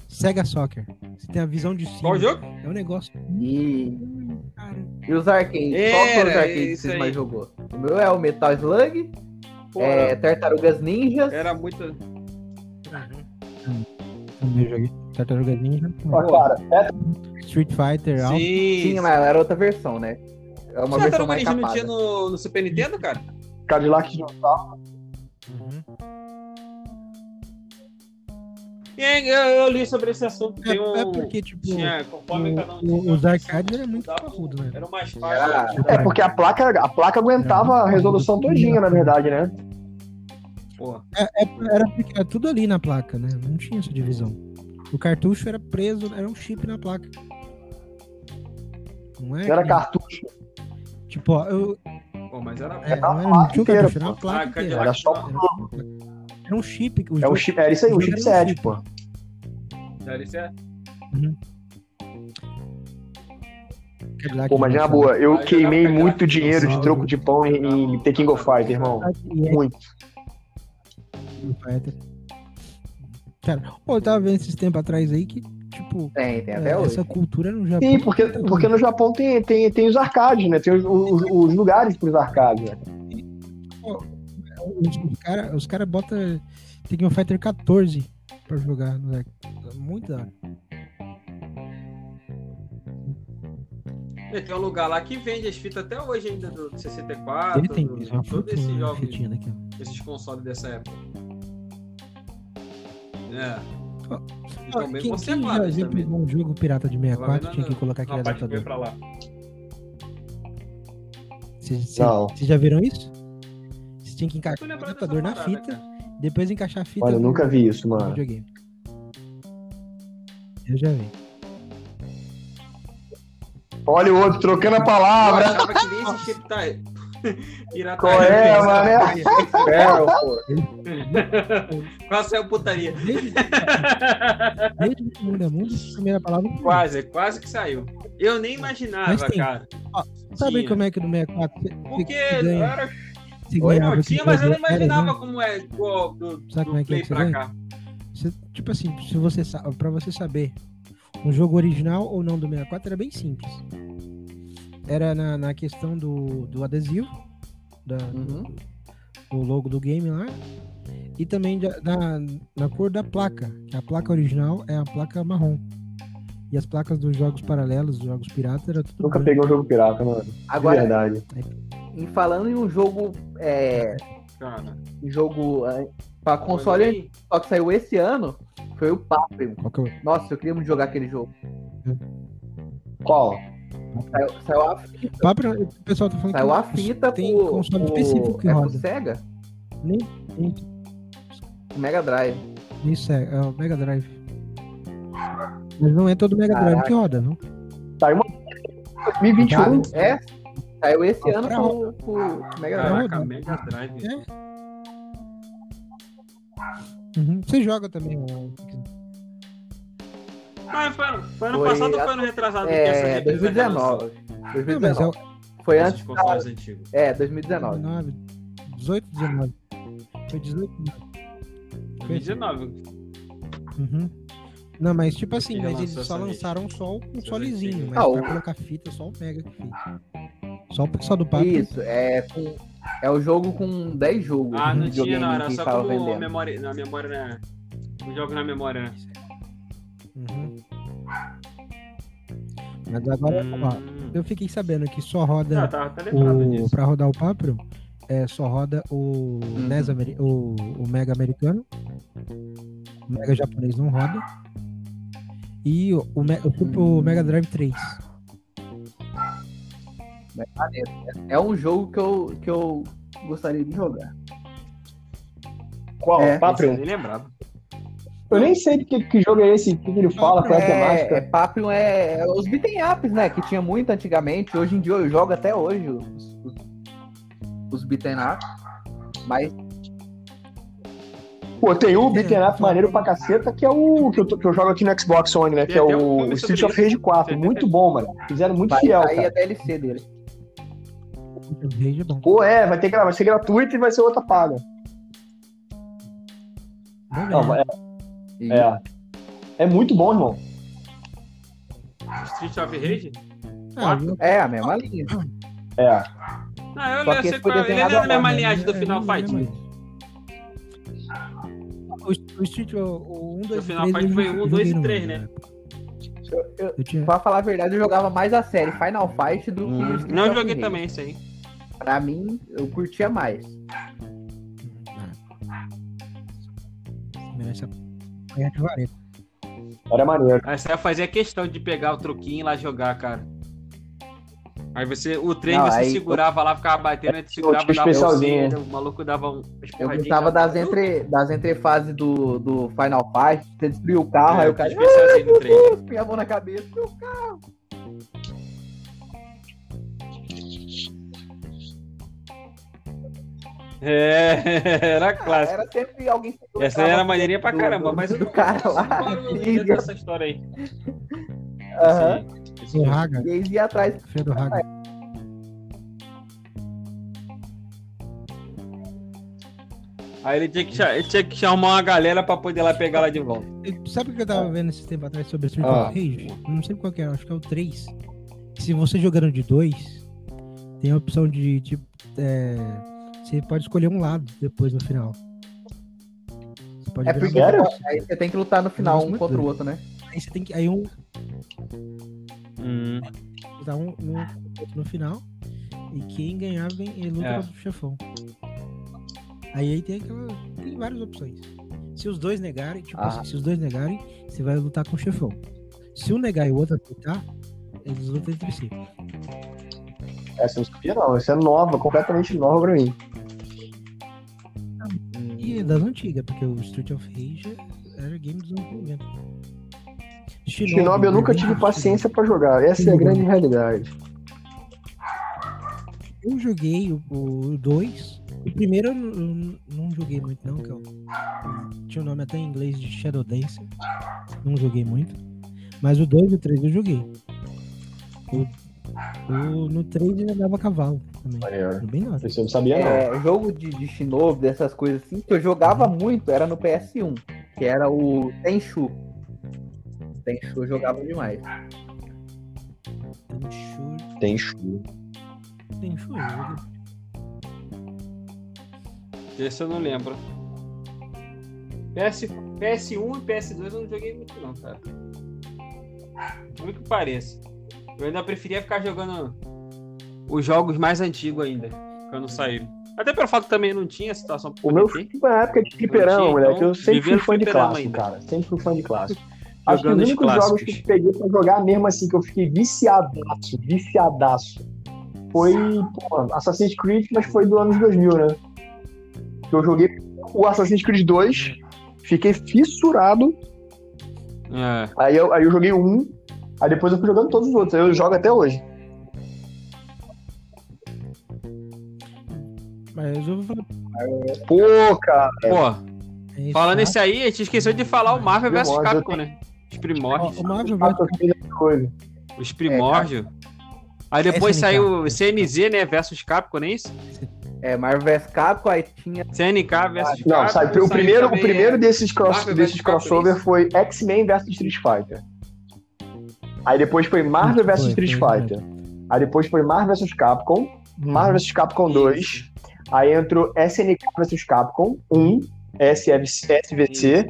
Sega Soccer. Você tem a visão de cima. Qual jogo? É um negócio. E, e os arcades? Qual foram os arcades que aí. mais jogou? O meu é o Metal Slug, Pô, é, Tartarugas Ninjas. Era muito. também joguei. Tartaruga Ninja. Ó, cara, é Street Fighter. Sim. Sim, mas era outra versão, né? É uma Você versão Tartaruga mais Ninja não tinha no, no Super Nintendo, cara? Cadillac Dinossauro. Eu, eu li sobre esse assunto. É, Tem um, é porque, tipo, tinha, conforme o- cada um tinha os arcades eram muito dava- parrudo, né? Era mais Ah, fácil. É porque a placa, a placa aguentava a resolução todinha, na verdade, né? Pô, É, era porque era tudo ali na placa, né? Não tinha essa divisão. O cartucho era preso, era um chip na placa. Não é? Era que- cartucho. Tipo, ó, eu. pô, mas era. É, Era não, a era, não placa tinha o inteira, cartucho, era uma pô. placa. Ah, inteira. Cadillac Era só Era um chip. É o jogo- chip, era isso aí, era um chipset, chip. pô. DLC? Cadillac Pô, mas na Dinossauro. boa, eu Aí queimei muito dinheiro de troco de pão em, em The King of Fighters, irmão. É Muito. Cara, pô, eu tava vendo esses tempos atrás aí que, tipo, Tem, tem até é, hoje. essa cultura no Japão. Sim, porque, porque no Japão tem, tem, tem os arcades, né? Tem os, os, os lugares pros arcades, né? Os, os caras os cara botam Tekken Fighter 14 pra jogar no deck. Muito da hora. Tem um lugar lá que vende as fitas até hoje ainda do 64. Ele tem, do, é uma todos esses jogos, fitinha daqui, ó. esses consoles dessa época. É. Eles Ó, estão bem quem, quem já, já também. pegou um jogo pirata de Tava 64 vendo tinha que colocar aquele adaptador. pra lá. Vocês já viram isso? Tinha que encaixar o adaptador na parada, fita, cara. depois encaixar a fita Olha, eu nunca vi isso, no mano. videogame. Eu já vi. Olha o outro trocando a Eu palavra. achava que nem existia pita- pirataria. Qual é, mané? Ferro, pô. Quase saiu putaria. Desde, <laughs> desde que o mundo é mundo, a primeira palavra Quase, quase que saiu. Eu nem imaginava, tem. cara. Sabe Tinha. como é que no 64 você, Porque ganha, era você Oi, ganhava Não, aquele tinha, mas eu não era, imaginava como é do, do, Sabe do como é que é que pra ganha? cá. Você- tipo assim, se você pra você saber um jogo original ou não do 64 era bem simples. Era na, na questão do, do adesivo, da, Uhum. do logo do game lá, e também da- na, na cor da placa. Que a placa original é a placa marrom. E as placas dos jogos paralelos, dos jogos piratas, era tudo Nunca branco. peguei um jogo pirata, mano. Agora, verdade. Em falando em um jogo, é, Cara. um jogo é, pra console só que saiu esse ano, foi o Paprium. É o- Nossa, eu queria muito jogar aquele jogo. Qual? Saiu, saiu a, Papo, o pessoal tá falando saiu a que fita tem pro, console pro- específico que é roda. Sega, Nem, nem Mega Drive. isso é, é o Mega Drive. Mas não é todo Mega Drive Caraca. que roda, não? Saiu uma 2021. É, saiu esse Ah, ano pra pro, pro Mega Drive. Caraca. Mega Drive. É. Uhum. Você joga também o. Ah, foi, foi ano Foi passado ou foi ano retrasado? que É, essa reprise 2019. Não, é 2019. o Foi antes da... consoles antigos. É, 2019. 19, 18, 19. Foi 18, 19. Foi assim. 2019. Uhum. Não, mas tipo assim, mas eles só lançaram só o Essas consolezinho, mas Ah, pra o- colocar fita, só o Mega que fez. Só o pessoal do papo. Isso, é, com- é o jogo com 10 jogos. Ah, não tinha, não. videogame Era só como vendendo. memória, na memória, né? O jogo na memória, né? Uhum. Mas agora, ó, Hum. eu fiquei sabendo que só roda Ah, tá, tá lembrado o, disso. pra rodar o Papro, é, só roda o, Uhum. NES ameri- o, o Mega americano. O Mega japonês não roda. E o, o, Me- o Mega Drive 3. É um jogo que eu, que eu gostaria de jogar. Qual? É. Paprium? nem lembrava. Eu nem sei de que, que jogo é esse, o que, que ele fala, qual é a É, é temática. Paprium é, é os beaten ups, né? Que tinha muito antigamente. Hoje em dia eu jogo até hoje os, os, os beaten ups. Mas Pô, tem um beat'em up maneiro pra caceta, que é o que eu, que eu jogo aqui no Xbox One, né? Que é o Street of Rage 4. Tem Muito bom, mano. Fizeram muito vai fiel, sair a cara. DLC dele. O Rage é bom. Pô, é, vai, ter, gra- vai ser gratuito e vai ser outra paga. Bom Não, é, E- é. É muito bom, irmão. Street of Rage? Ah, eu- É, a mesma linha. É. Não, eu, Só eu que sei foi qual é. Ele é da mesma linhagem do é, Final não é Fight. O, o Street, o, o 1, 2 Final e 3, Fight eu foi joguei um, dois e no- três, na né? época. Eu- eu- Eu tinha... pra falar a verdade, eu jogava mais a série Final Fight do que o Hum, Street Não joguei também isso aí. Pra mim, eu curtia mais. Merece apanhar de vareta. Era maneiro. Aí você ia fazer questão de pegar o truquinho e lá jogar, cara. Aí você, o trem Não, você segurava lá, ficava batendo, aí segurava, dava um o maluco dava um. Eu gostava das, entre, das entrefases do, do Final Fight. Você destruiu o carro, É, aí o cara especialzinho no trem. Põe a mão na cabeça. Meu carro. É, <laughs> era clássico. Era sempre alguém. que Essa era maneirinha pra do- caramba, do- mas eu do não- cara lá. dessa história aí. Aham. Sim, esse O jogo. Raga, E eles iam atrás. Fredo Raga. Aí ele tinha, que, ele tinha que chamar uma galera pra poder lá pegar lá de volta. Sabe o que eu tava vendo esse tempo atrás sobre Street Ah. of Rage? Não sei qual que é, acho que é o 3. Se você jogando de dois, tem a opção de, tipo, é, você pode escolher um lado depois no final. Você pode É porque Sério? aí você tem que lutar no final um contra o outro, né? Aí você tem que. Aí um. Hum. lutar um no, no final. E quem ganhar vem, ele luta É. contra o chefão. Aí, aí tem aquela. Tem várias opções. Se os dois negarem, tipo Ah. assim, se os dois negarem, você vai lutar com o chefão. Se um negar e o outro aceitar, eles lutam entre si. Essa eu não sabia, não. Essa é nova, completamente nova pra mim. Das antigas, porque o Street of Rage era game dos anos 90. Shinobi eu nunca tive paciência pra jogar. Essa é a grande realidade. Eu joguei o 2. O primeiro eu não, não joguei muito, não, que eu, tinha o nome até em inglês de Shadow Dancer. Não joguei muito. Mas o 2 e o 3 eu joguei. O, o- no 3 ele andava a cavalo também. Maneiro. Bem. Isso eu não sabia, não. É, jogo de, de Shinobi, dessas coisas assim, que eu jogava muito, era no PS1, que era o Tenchu. Tenchu eu jogava demais. Tem Shu, Tem chu. tem Shu. eu joguei. Esse eu não lembro. PS, PS1 e PS2 eu não joguei muito não, cara. Muito que pareça. Eu ainda preferia ficar jogando os jogos mais antigos ainda, quando saíram. Até pelo fato que também não tinha situação O meu foi na época de fliperama, moleque. então, Eu sempre fui fã de clássico, ainda. cara. Sempre fui fã de clássico. <laughs> Acho que os únicos jogos que eu peguei pra jogar mesmo assim, que eu fiquei viciadaço, viciadaço, foi pô, Assassin's Creed, mas foi do anos 2000, né? Eu joguei o Assassin's Creed 2, fiquei fissurado, É. aí eu, aí eu joguei um, aí depois eu fui jogando todos os outros, aí eu jogo até hoje. Mas eu vou falar. Pô, cara, Pô, é falando chato. esse aí, a gente esqueceu de falar o Marvel vs Capcom, né? Os primórdios. O Marvel ah, coisa. Os primórdios. Aí depois SNK. saiu CNZ, né? Versus Capcom, não é isso? É, Marvel vs Capcom, aí tinha. CNK versus Capcom. Não, sabe, o primeiro, o primeiro é, desses, cross, desses vs crossover isso? foi X-Men vs Street Fighter. Aí depois foi Marvel vs Street Fighter. Aí depois foi Marvel vs Capcom, Marvel vs Capcom 2. Aí entrou SNK vs Capcom 1, SFC, SVC,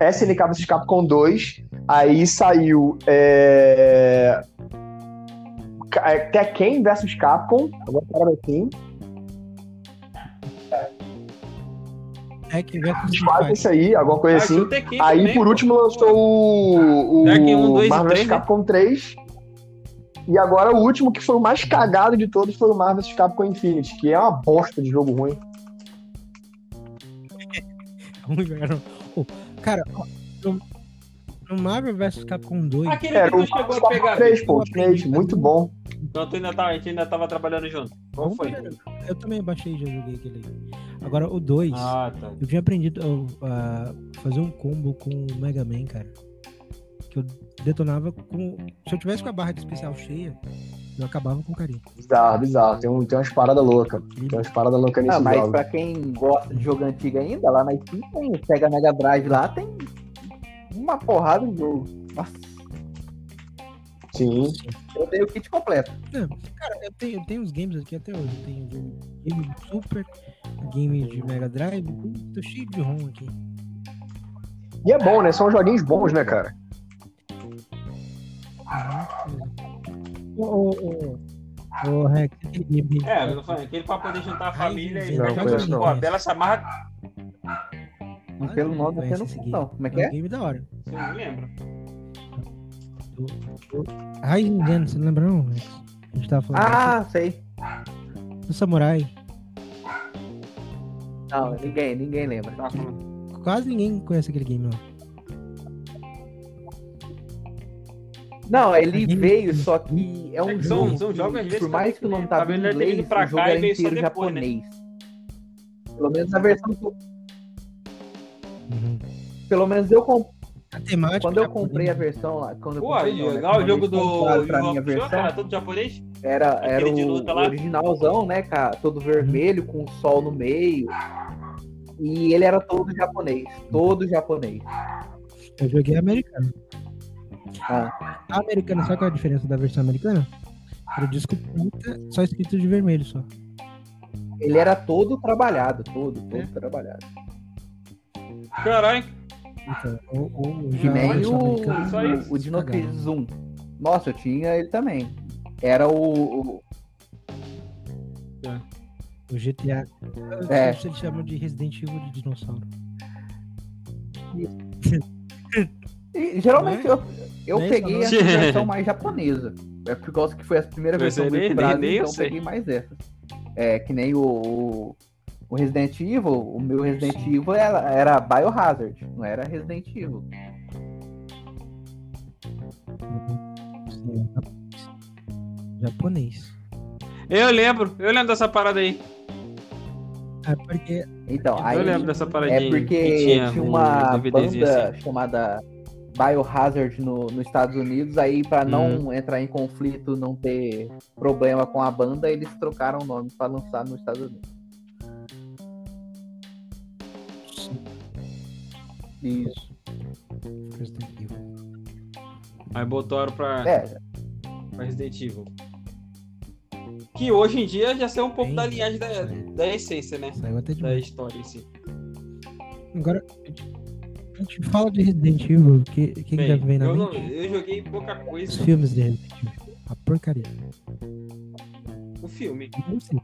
SNK vs Capcom 2. Aí saiu é... É, Tekken vs Capcom, agora para assim. É que vai com Street Street Fighter, Fighter. isso aí, alguma coisa Ah, assim. Tekken Aí, também, por último, lançou o, o Tekken 1, 2 e Marvel 3, vs né? Capcom 3. E agora o último, que foi o mais cagado de todos, foi o Marvel vs Capcom Infinity, que é uma bosta de jogo ruim. <laughs> Cara, no, Marvel vs Capcom 2, Aquele Era que tu chegou a pegar. Capcom 3, Vitor. pô, Ultimate, muito bom. Então tu ainda tava, a gente ainda tava trabalhando junto. Qual foi? eu também baixei e já joguei aquele. Agora, o 2, Ah, tá. eu tinha aprendido a fazer um combo com o Mega Man, cara. Que eu detonava com. Se eu tivesse com a barra de especial cheia, eu acabava com carinho. Bizarro, bizarro. Tem, um, tem umas paradas loucas. Tem umas paradas loucas nesse Ah, mas jogo. pra quem gosta de jogo antigo ainda, lá na Steam tem, pega Mega Drive lá, tem uma porrada de jogo. Nossa, Sim. eu tenho o kit completo. Cara, eu tenho, eu tenho uns games aqui até hoje. Eu tenho game de Super, game de Mega Drive, tô cheio de ROM aqui. E é bom, né? São joguinhos bons, né, cara? Ô, ô, ô, ô, Rex, aquele game. É, eu tô falando, aquele pra poder juntar a família e. Não, conheço não. Pô, a Bela Ah, pelo nome até não sei não. Como é que É é? um game da hora. você não lembra? Rising Gun, você não lembra não, Rex? A gente tava falando Ah, sei. do Samurai. Não, ninguém, ninguém lembra. Quase ninguém conhece aquele game lá. Não, ele veio, só que é um É que são- jogo. são jogos, às vezes, por mais que o nome tá tava em vendo ele inglês, pra o jogo cá era só inteiro depois, né? japonês. Pelo menos a versão. Uhum. Pelo menos eu comprei. A temática. Quando eu comprei a versão lá. Quando eu Pô, comprei, não, né? o jogo do. Pra minha versão, cara, todo japonês? era, era o originalzão, né, cara? Todo vermelho, com o sol no meio. E ele era todo japonês. Todo japonês. Eu joguei americano. Ah, A americana, sabe qual é a diferença da versão americana? Era o disco 30, só escrito de vermelho só. ele era todo trabalhado, todo, todo É. trabalhado. Caralho. Então, ou E já versão o, o, o 1. Nossa, eu tinha ele também. era o. o- O GTA. É. É. Eles chamam de Resident Evil de dinossauro. e, geralmente Não eu, eu é peguei essa versão mais japonesa. É por causa que foi a primeira versão do nem- Brasil, nem- nem eu então eu sei. peguei mais essas. É, que nem o, o, o Resident Evil, o meu Resident Sim. Evil era, era Biohazard, não era Resident Evil. Sim, Japonês. Eu lembro, eu lembro dessa parada aí. É porque Então, aí eu lembro dessa paradinha. é porque que tinha, tinha, um uma banda assim. chamada Biohazard no, nos Estados Unidos, aí pra não entrar em conflito, não ter problema com a banda, eles trocaram o nome pra lançar nos Estados Unidos. Isso. Resident Evil. Aí botaram pra, É, pra Resident Evil. Que hoje em dia já saiu um pouco Bem, da linhagem da, da essência, né? Saiu até Da história em si. Agora, a gente- a fala de Resident Evil, o que, que, que Bem, já vem na eu, não- mente? eu joguei pouca Os coisa. filmes de Resident Evil. A porcaria. O filme. Não sei.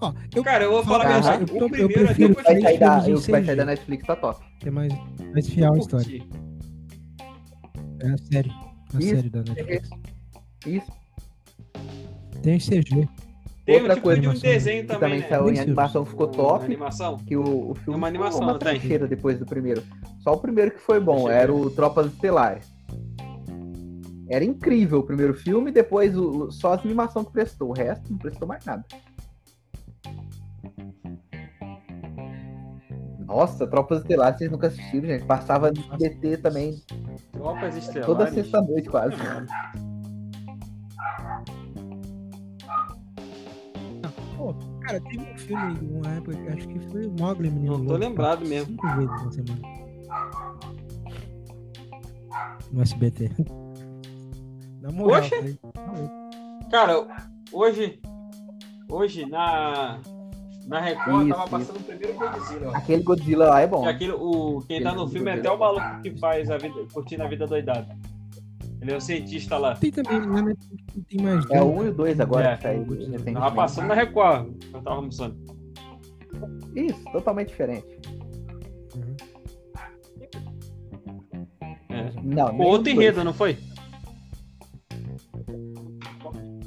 Ó, eu, Cara, eu vou falar a Aham. verdade. Eu tô- O eu primeiro até prefiro eu vai sair, da, vai sair da Netflix tá top. que é mais, mais fiel Eu história. É a série. A Isso. série da Netflix. Isso. Tem CG. Tem Outra um tipo coisa de um desenho Que também, também né? saiu em animação, ficou top. Animação. Que o, o filme É uma animação, uma tem? depois do primeiro. Só o primeiro que foi bom, era ver. o Tropas Estelares. Era incrível o primeiro filme, depois o, só a animação que prestou. O resto não prestou mais nada. Nossa, Tropas Estelares, vocês nunca assistiram, gente. Passava no DT também, Tropas Estelares. toda sexta-noite quase. <laughs> Pô, cara, teve um filme, uma época, que acho que foi o Mogli, menino. Não tô Louco, lembrado mesmo. Cinco vezes na semana. No SBT. Na moral, Oxe. foi- Cara, hoje. Hoje, na. Na Record, Isso, tava isso. passando o primeiro Godzilla. Aquele Godzilla lá é bom. Que aquele, o, quem tá no Aquele filme é até o maluco que faz a vida, curtindo a vida doidada. Ele é o cientista lá. Tem também, Netflix tem mais É dois. o 1 e o 2 agora É. que saiu Tava recentemente. passando na Record. Eu tava almoçando. Isso, totalmente diferente. Uhum. É. Não, nem outro enredo, dois. não foi?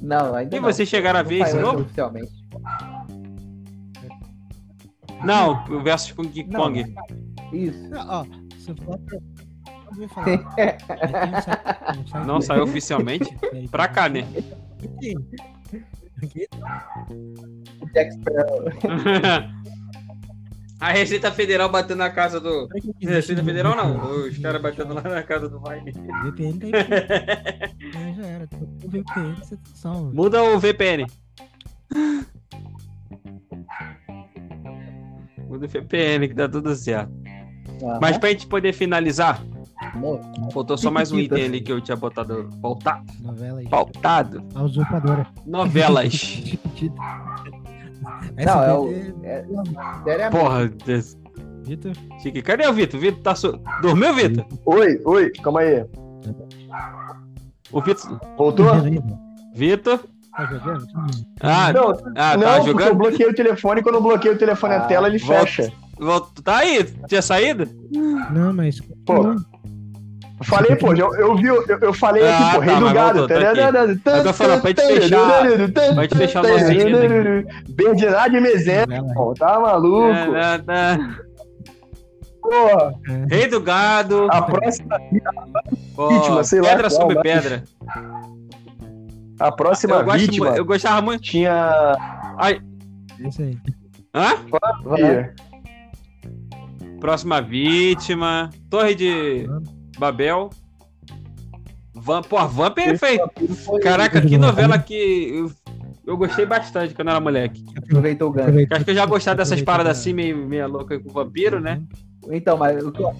Não, ainda E não. vocês chegaram a Não ver ainda novo? Oficialmente. Não, o versus King Não. Kong. Isso. Ah, Ó, se for pra... Falar. <laughs> <laughs> É, um um site Não saiu oficialmente? série Pra cá, né? Aqui Jack Sparrow. <laughs> A Receita Federal batendo na casa do. Receita Federal não, os caras batendo lá na casa do Vine. VPN tá aí. É, já era. O VPN você tá salvo. Muda o VPN. Muda o VPN que tá tudo certo. Mas pra gente poder finalizar, faltou só mais um item ali que eu tinha botado. Pautado. Novela aí. Pautado. A usurpadora. Novelas. <laughs> Não, é o. SBT, É, seriamente. Porra, des- Vitor. Chique. Cadê o Vitor? Vitor tá. Su... Dormiu, Vitor? Oi, oi, calma aí. O Vitor. Voltou? Vitor. Tá jogando? Ah, Não, ah não, tá porque eu jogando? bloqueei o telefone, quando eu bloqueio o telefone na Ah, tela, ele volta. fecha. Volta- Tá aí? Tinha saído? Não, mas. Pô, Não, falei, pô, eu, eu vi, eu, eu falei Ah, aqui, pô, tá, rei do mas gado. tá falando pra gente fechar- pra gente fechar o nosso Berdinade Mezena, novela pô, tá maluco? É, é. Porra. Rei do gado. a próxima, ó, vítima, sei lá pedra sobre pedra. a próxima Eu, gosto, vítima mu- eu gostava muito. tinha... Isso aí. Hã? Vai. Próxima vítima. Torre de Babel. Van, pô, Van perfeito. Foi- Caraca, que novela que eu, eu gostei bastante quando era moleque. Aproveitou o gancho. Acho que eu já gostava dessas paradas assim, meio, meio louca com vampiro, né? Então, mas o que, eu,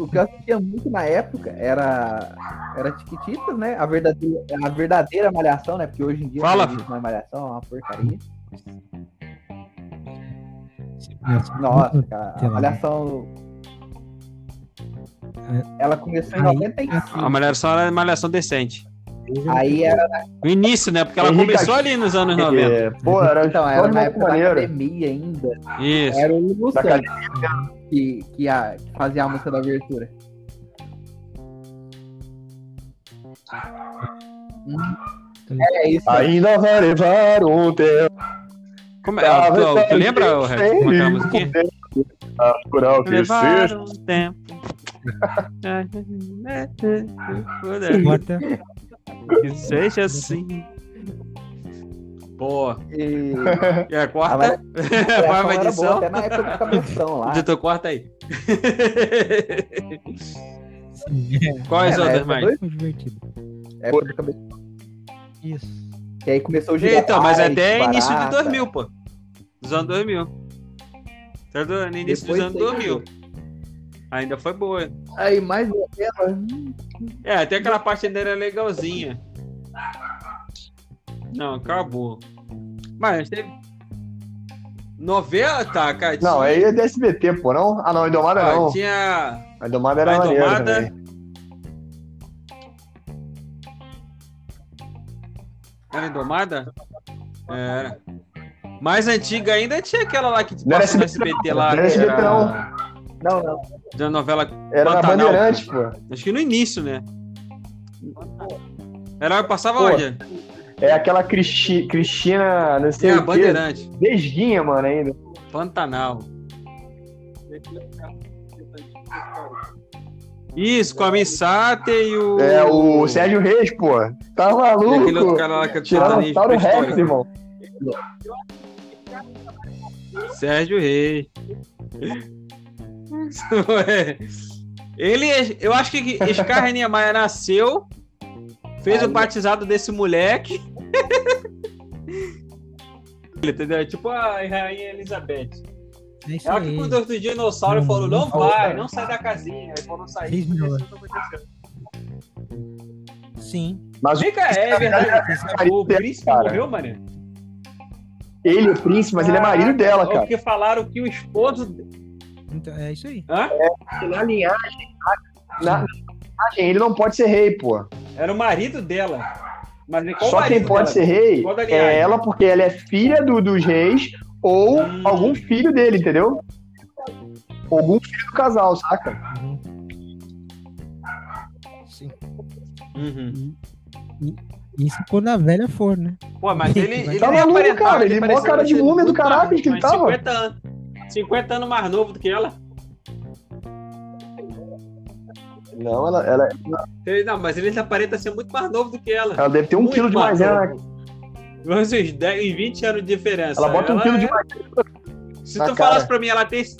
o que eu assistia muito na época era, era Tiquititas, né? A verdadeira, a verdadeira malhação, né? Porque hoje em dia Fala, não mais malhação, é uma porcaria. Nossa, cara, a malhação. Ela começou em Aí- 95. A malhação era malhação decente. Aí era, O início, né? Porque ela Henrique começou ali nos anos 90. É, pô, era então, era na época da maneiro. academia ainda. Isso. Era o Lulu Da Santos que, que, a- que fazia a música da abertura. Hum. É isso. Ainda vai levar um tempo. Como é? Ah, tu, tu lembra, o Rex, como é que é a musiquinha? Por alto que Levar seja. um tempo. Bota. que seja assim. Pô, E... e a A quarta? <laughs> Vai uma era boa edição? até na época do cabeção lá. Editor, corta aí. É, <laughs> Quais É, outras época mais? divertido. Época do cabeção. Isso. Que aí começou o Gigabyte, Então, mas até início de Barata. 2000, pô. Dos anos 2000. Até do, no início Depois dos anos saiu. 2000. Ainda foi boa. Aí mais uma dela. É, até aquela parte ainda era legalzinha. Não, acabou. Mas teve. Novela, tá, cara. Não, tinha- aí é da SBT, pô, não? Ah, não, Indomada ó, não. Tinha. A Indomada era A maneira Indomada. também. Era Indomada? Era. Mais antiga ainda tinha aquela lá que Não era passou no SBT SBT não, lá. não era SBT era não. Não, não. Da novela. Era na Pantanal, Bandeirantes, pô. Acho que no início, né? Era, passava Pô, onde? É aquela Cristi- Cristina, não sei a o. Bandeirante. Beijinha, mano, ainda. Pantanal. Isso, com a Missate e o. É o Sérgio Reis, pô. Tá E aquele outro maluco? cara lá que é Tiraram o Rex, irmão. Sérgio Reis. <laughs> Ele, eu acho que Scar Niemeyer nasceu, fez o batizado desse moleque. <laughs> Entendeu? Tipo a Rainha Elizabeth. É isso Ela que cuidou do dinossauro e falou: não não vai, não sai da casinha. Aí quando sair, aconteceu. Sim. Mas Vem cá, é verdade. O príncipe Cara. morreu, mané. ele é príncipe, mas ele é marido dela, cara. Porque falaram que o esposo. Então, é isso aí. Hã? Na linhagem, na, na linhagem, ele não pode ser rei, pô. Era o marido dela. Mas qual Só quem pode dela? ser rei é ela, porque ela é filha do- dos reis ou Hum. algum filho dele, entendeu? Algum filho do casal, saca? Uhum. Sim. Uhum. Isso quando a velha for, né? Pô, mas ele. ele Tá maluco, cara, ele mó parecia cara de múmia do mais- que ele tava. 50 anos. 50 anos mais novo do que ela. Não, ela, ela, Ele- Não, mas ele aparenta ser muito mais novo do que ela. ela deve ter um Muito quilo de mais novo. Vamos uns 10, uns 20 anos de diferença. Ela bota um quilo de é- maisena. Se na tu cara. falasse pra mim, ela tem. <laughs>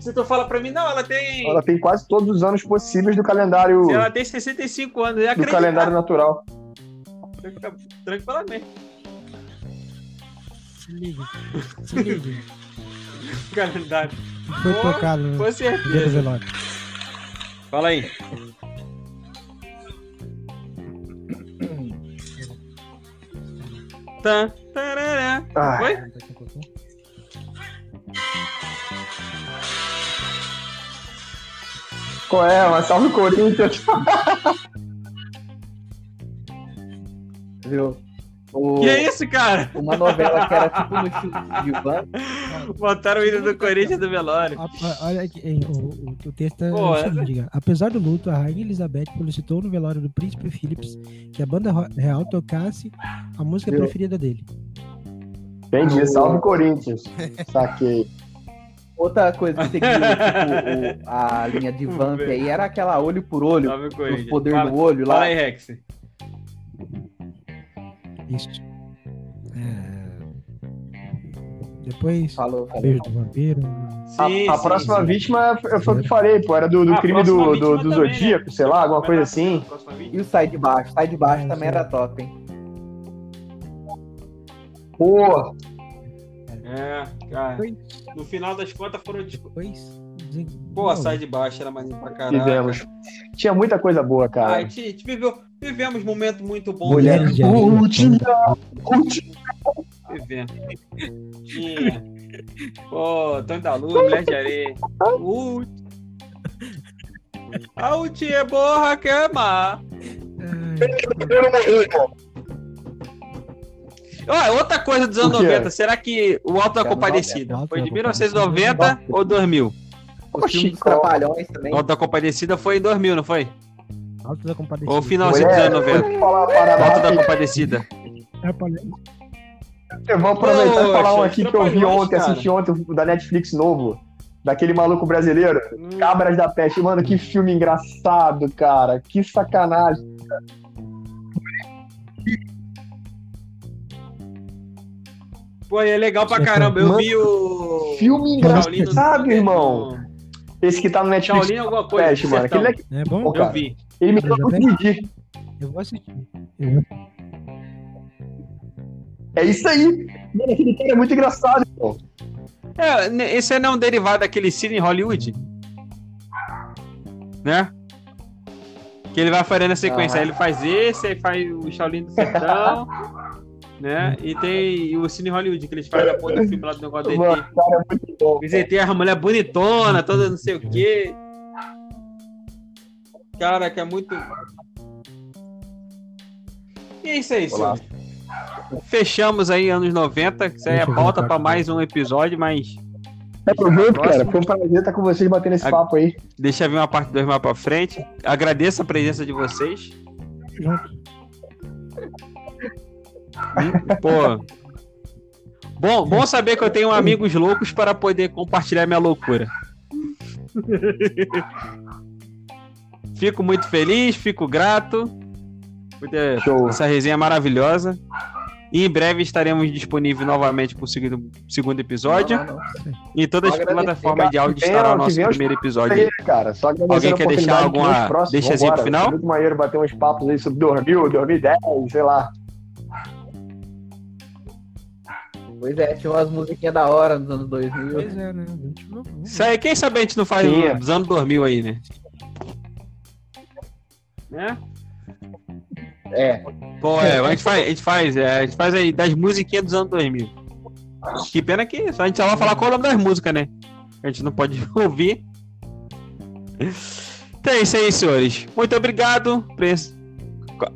Se tu fala pra mim, não, ela tem. Ela tem quase todos os anos possíveis do calendário, Se ela tem 65 anos, é do calendário natural. Tranquilamente. Se liga. Se liga. Calendário. Foi Pô, tocado Com certeza. Fala aí. Tá, tarará. Ah, Oi? qual é? Uma salve Corinthians. <laughs> Viu? O- Que é isso, cara? Uma novela que era tipo no estilo de Ivan. Botaram o hino do Corinthians do velório. A- a- Olha aqui, hein, o, o, o texto é Pô, seguinte, cara. Apesar do luto, a rainha Elizabeth solicitou no velório do príncipe Philips que a banda real tocasse a música Viu? preferida dele. Entendi, salve Corinthians. Saquei. Outra coisa que seguia tipo, <laughs> o- a linha de Vamp aí era aquela olho por olho, Salve o poder Fala- no olho Fala lá. aí, Rex. Isso. É... Depois, Falou, falou. beijo do vampiro. A, Sim, a sim, próxima sim. vítima foi foi o que eu falei, pô. Era do, do Ah, crime do, do, do também, Zodíaco, né? sei lá, alguma coisa assim. E o Sai de Baixo? Sai de Baixo É, também sim. era top, hein? Pô, É, cara. No final das contas foram. Depois, Pô, a sai de baixo era maneiro pra caralho. tivemos. Tinha muita coisa boa, Ah, a cara. gente, a gente viveu, vivemos momentos muito bons. Mulheres né? de última. Vivendo. Tinha. Pô, Tony da Lua, Mulher de Areia. Ult. A ult é borra não morri, irmão. Ó, outra coisa dos anos O quê? 90, será que o Alto da Anos Compadecida 90. foi de Alto da 1990 ou 2000? O filme dos Chico. Trapalhões também. O Alto da Compadecida foi em 2000, não foi? Alto da compadecida. Ou finalzinho dos Mulher, anos vou 90? te falar O parada Alto da. Compadecida. Trapalhões. Eu vou aproveitar e falar um Poxa, aqui que eu vi ontem, cara. assisti ontem, o da Netflix novo. Daquele maluco brasileiro. Hum. Cabras da Peste. Mano, que filme engraçado, cara. Que sacanagem. Pô, é legal pra caramba. Eu Mano, vi o. Filme engraçado, irmão. Esse que tá no Netflix. Shaolin alguma coisa. Peste, mano. Aquele é... É bom? Pô, Eu cara. vi. Ele me Eu deu pedir. Eu vou assistir. Eu. É isso aí. Mano, aquele cara é muito engraçado, irmão. É, esse não é um derivado daquele Cine Hollywood? Né? Que ele vai fazendo a sequência. Aham. Aí ele faz esse, aí faz o Shaolin do Sertão. <laughs> né? E tem o Cine Hollywood, que eles fazem a porra do filme lá do negócio o cara é muito bom. Eles ET, a mulher bonitona, toda não sei o quê. Cara, que é muito. E é isso aí, Olá. senhor. Fechamos aí anos 90. Isso aí é Deixa eu pauta aqui. mais um episódio, mas Tamo junto, Próximo. cara. Foi um prazer estar com vocês batendo esse A- papo aí. deixa vir uma parte 2 mais pra frente. Agradeço a presença de vocês. Junto. Hum, Pô. Bom, bom saber que eu tenho amigos loucos para poder compartilhar minha loucura. <laughs> Fico muito feliz, fico grato por ter Show. essa resenha maravilhosa. E em breve estaremos disponíveis novamente para o segundo, segundo episódio. Não, não, não. Em todas as plataformas de áudio estará o que nosso primeiro episódio. Aí, cara, só Alguém quer deixar alguma próximos. deixazinha pro Vambora. final? Muito maneiro bater uns papos aí sobre 2000, 2010, sei lá. Pois é, tinha umas musiquinhas da hora nos anos 2000. Pois é, né? Isso aí, quem sabe a gente não faz Sim, é. dos anos 2000 aí, né? Né? É, Pô, é, a gente faz, a gente faz, é, a gente faz aí das musiquinhas dos anos 2000. Que pena que só a gente só vai falar qual é o nome das músicas, né? A gente não pode <laughs> ouvir. Então é isso aí, senhores. Muito obrigado por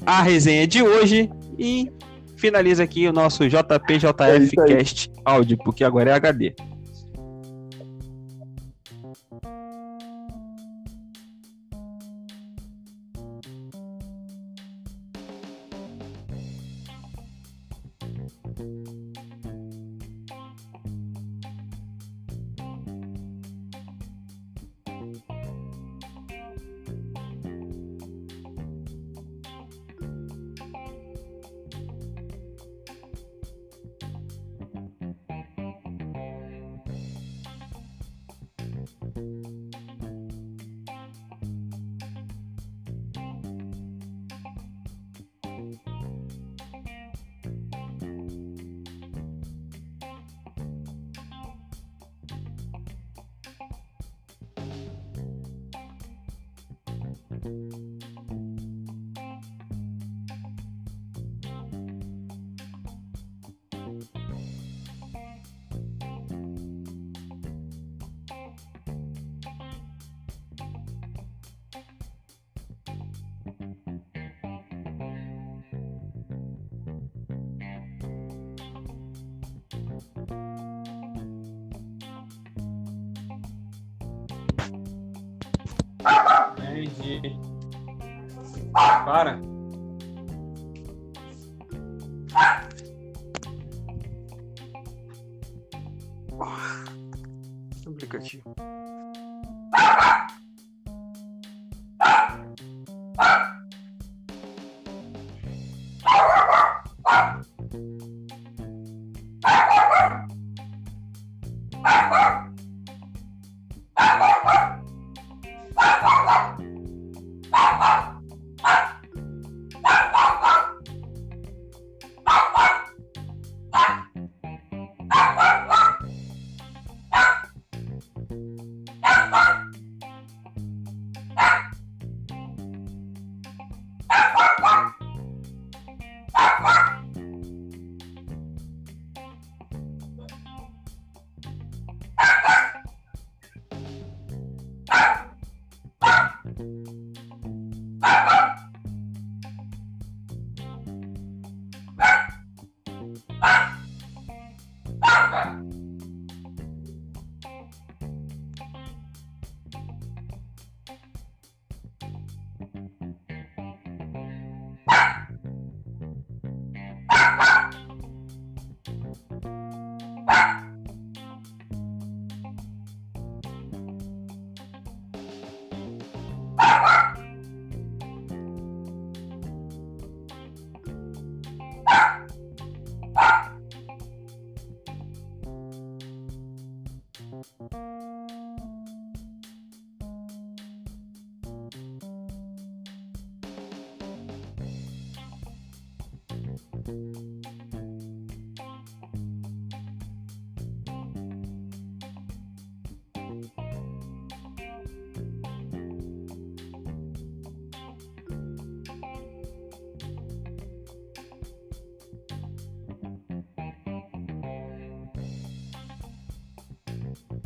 a resenha de hoje e finaliza aqui o nosso É JPJF aí. Cast áudio, porque agora é HD. Entendi. Para.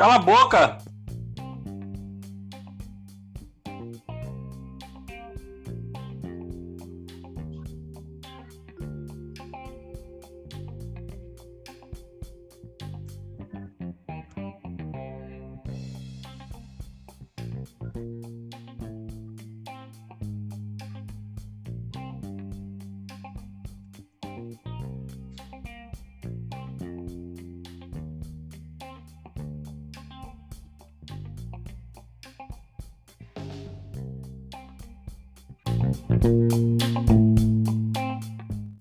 Cala a boca!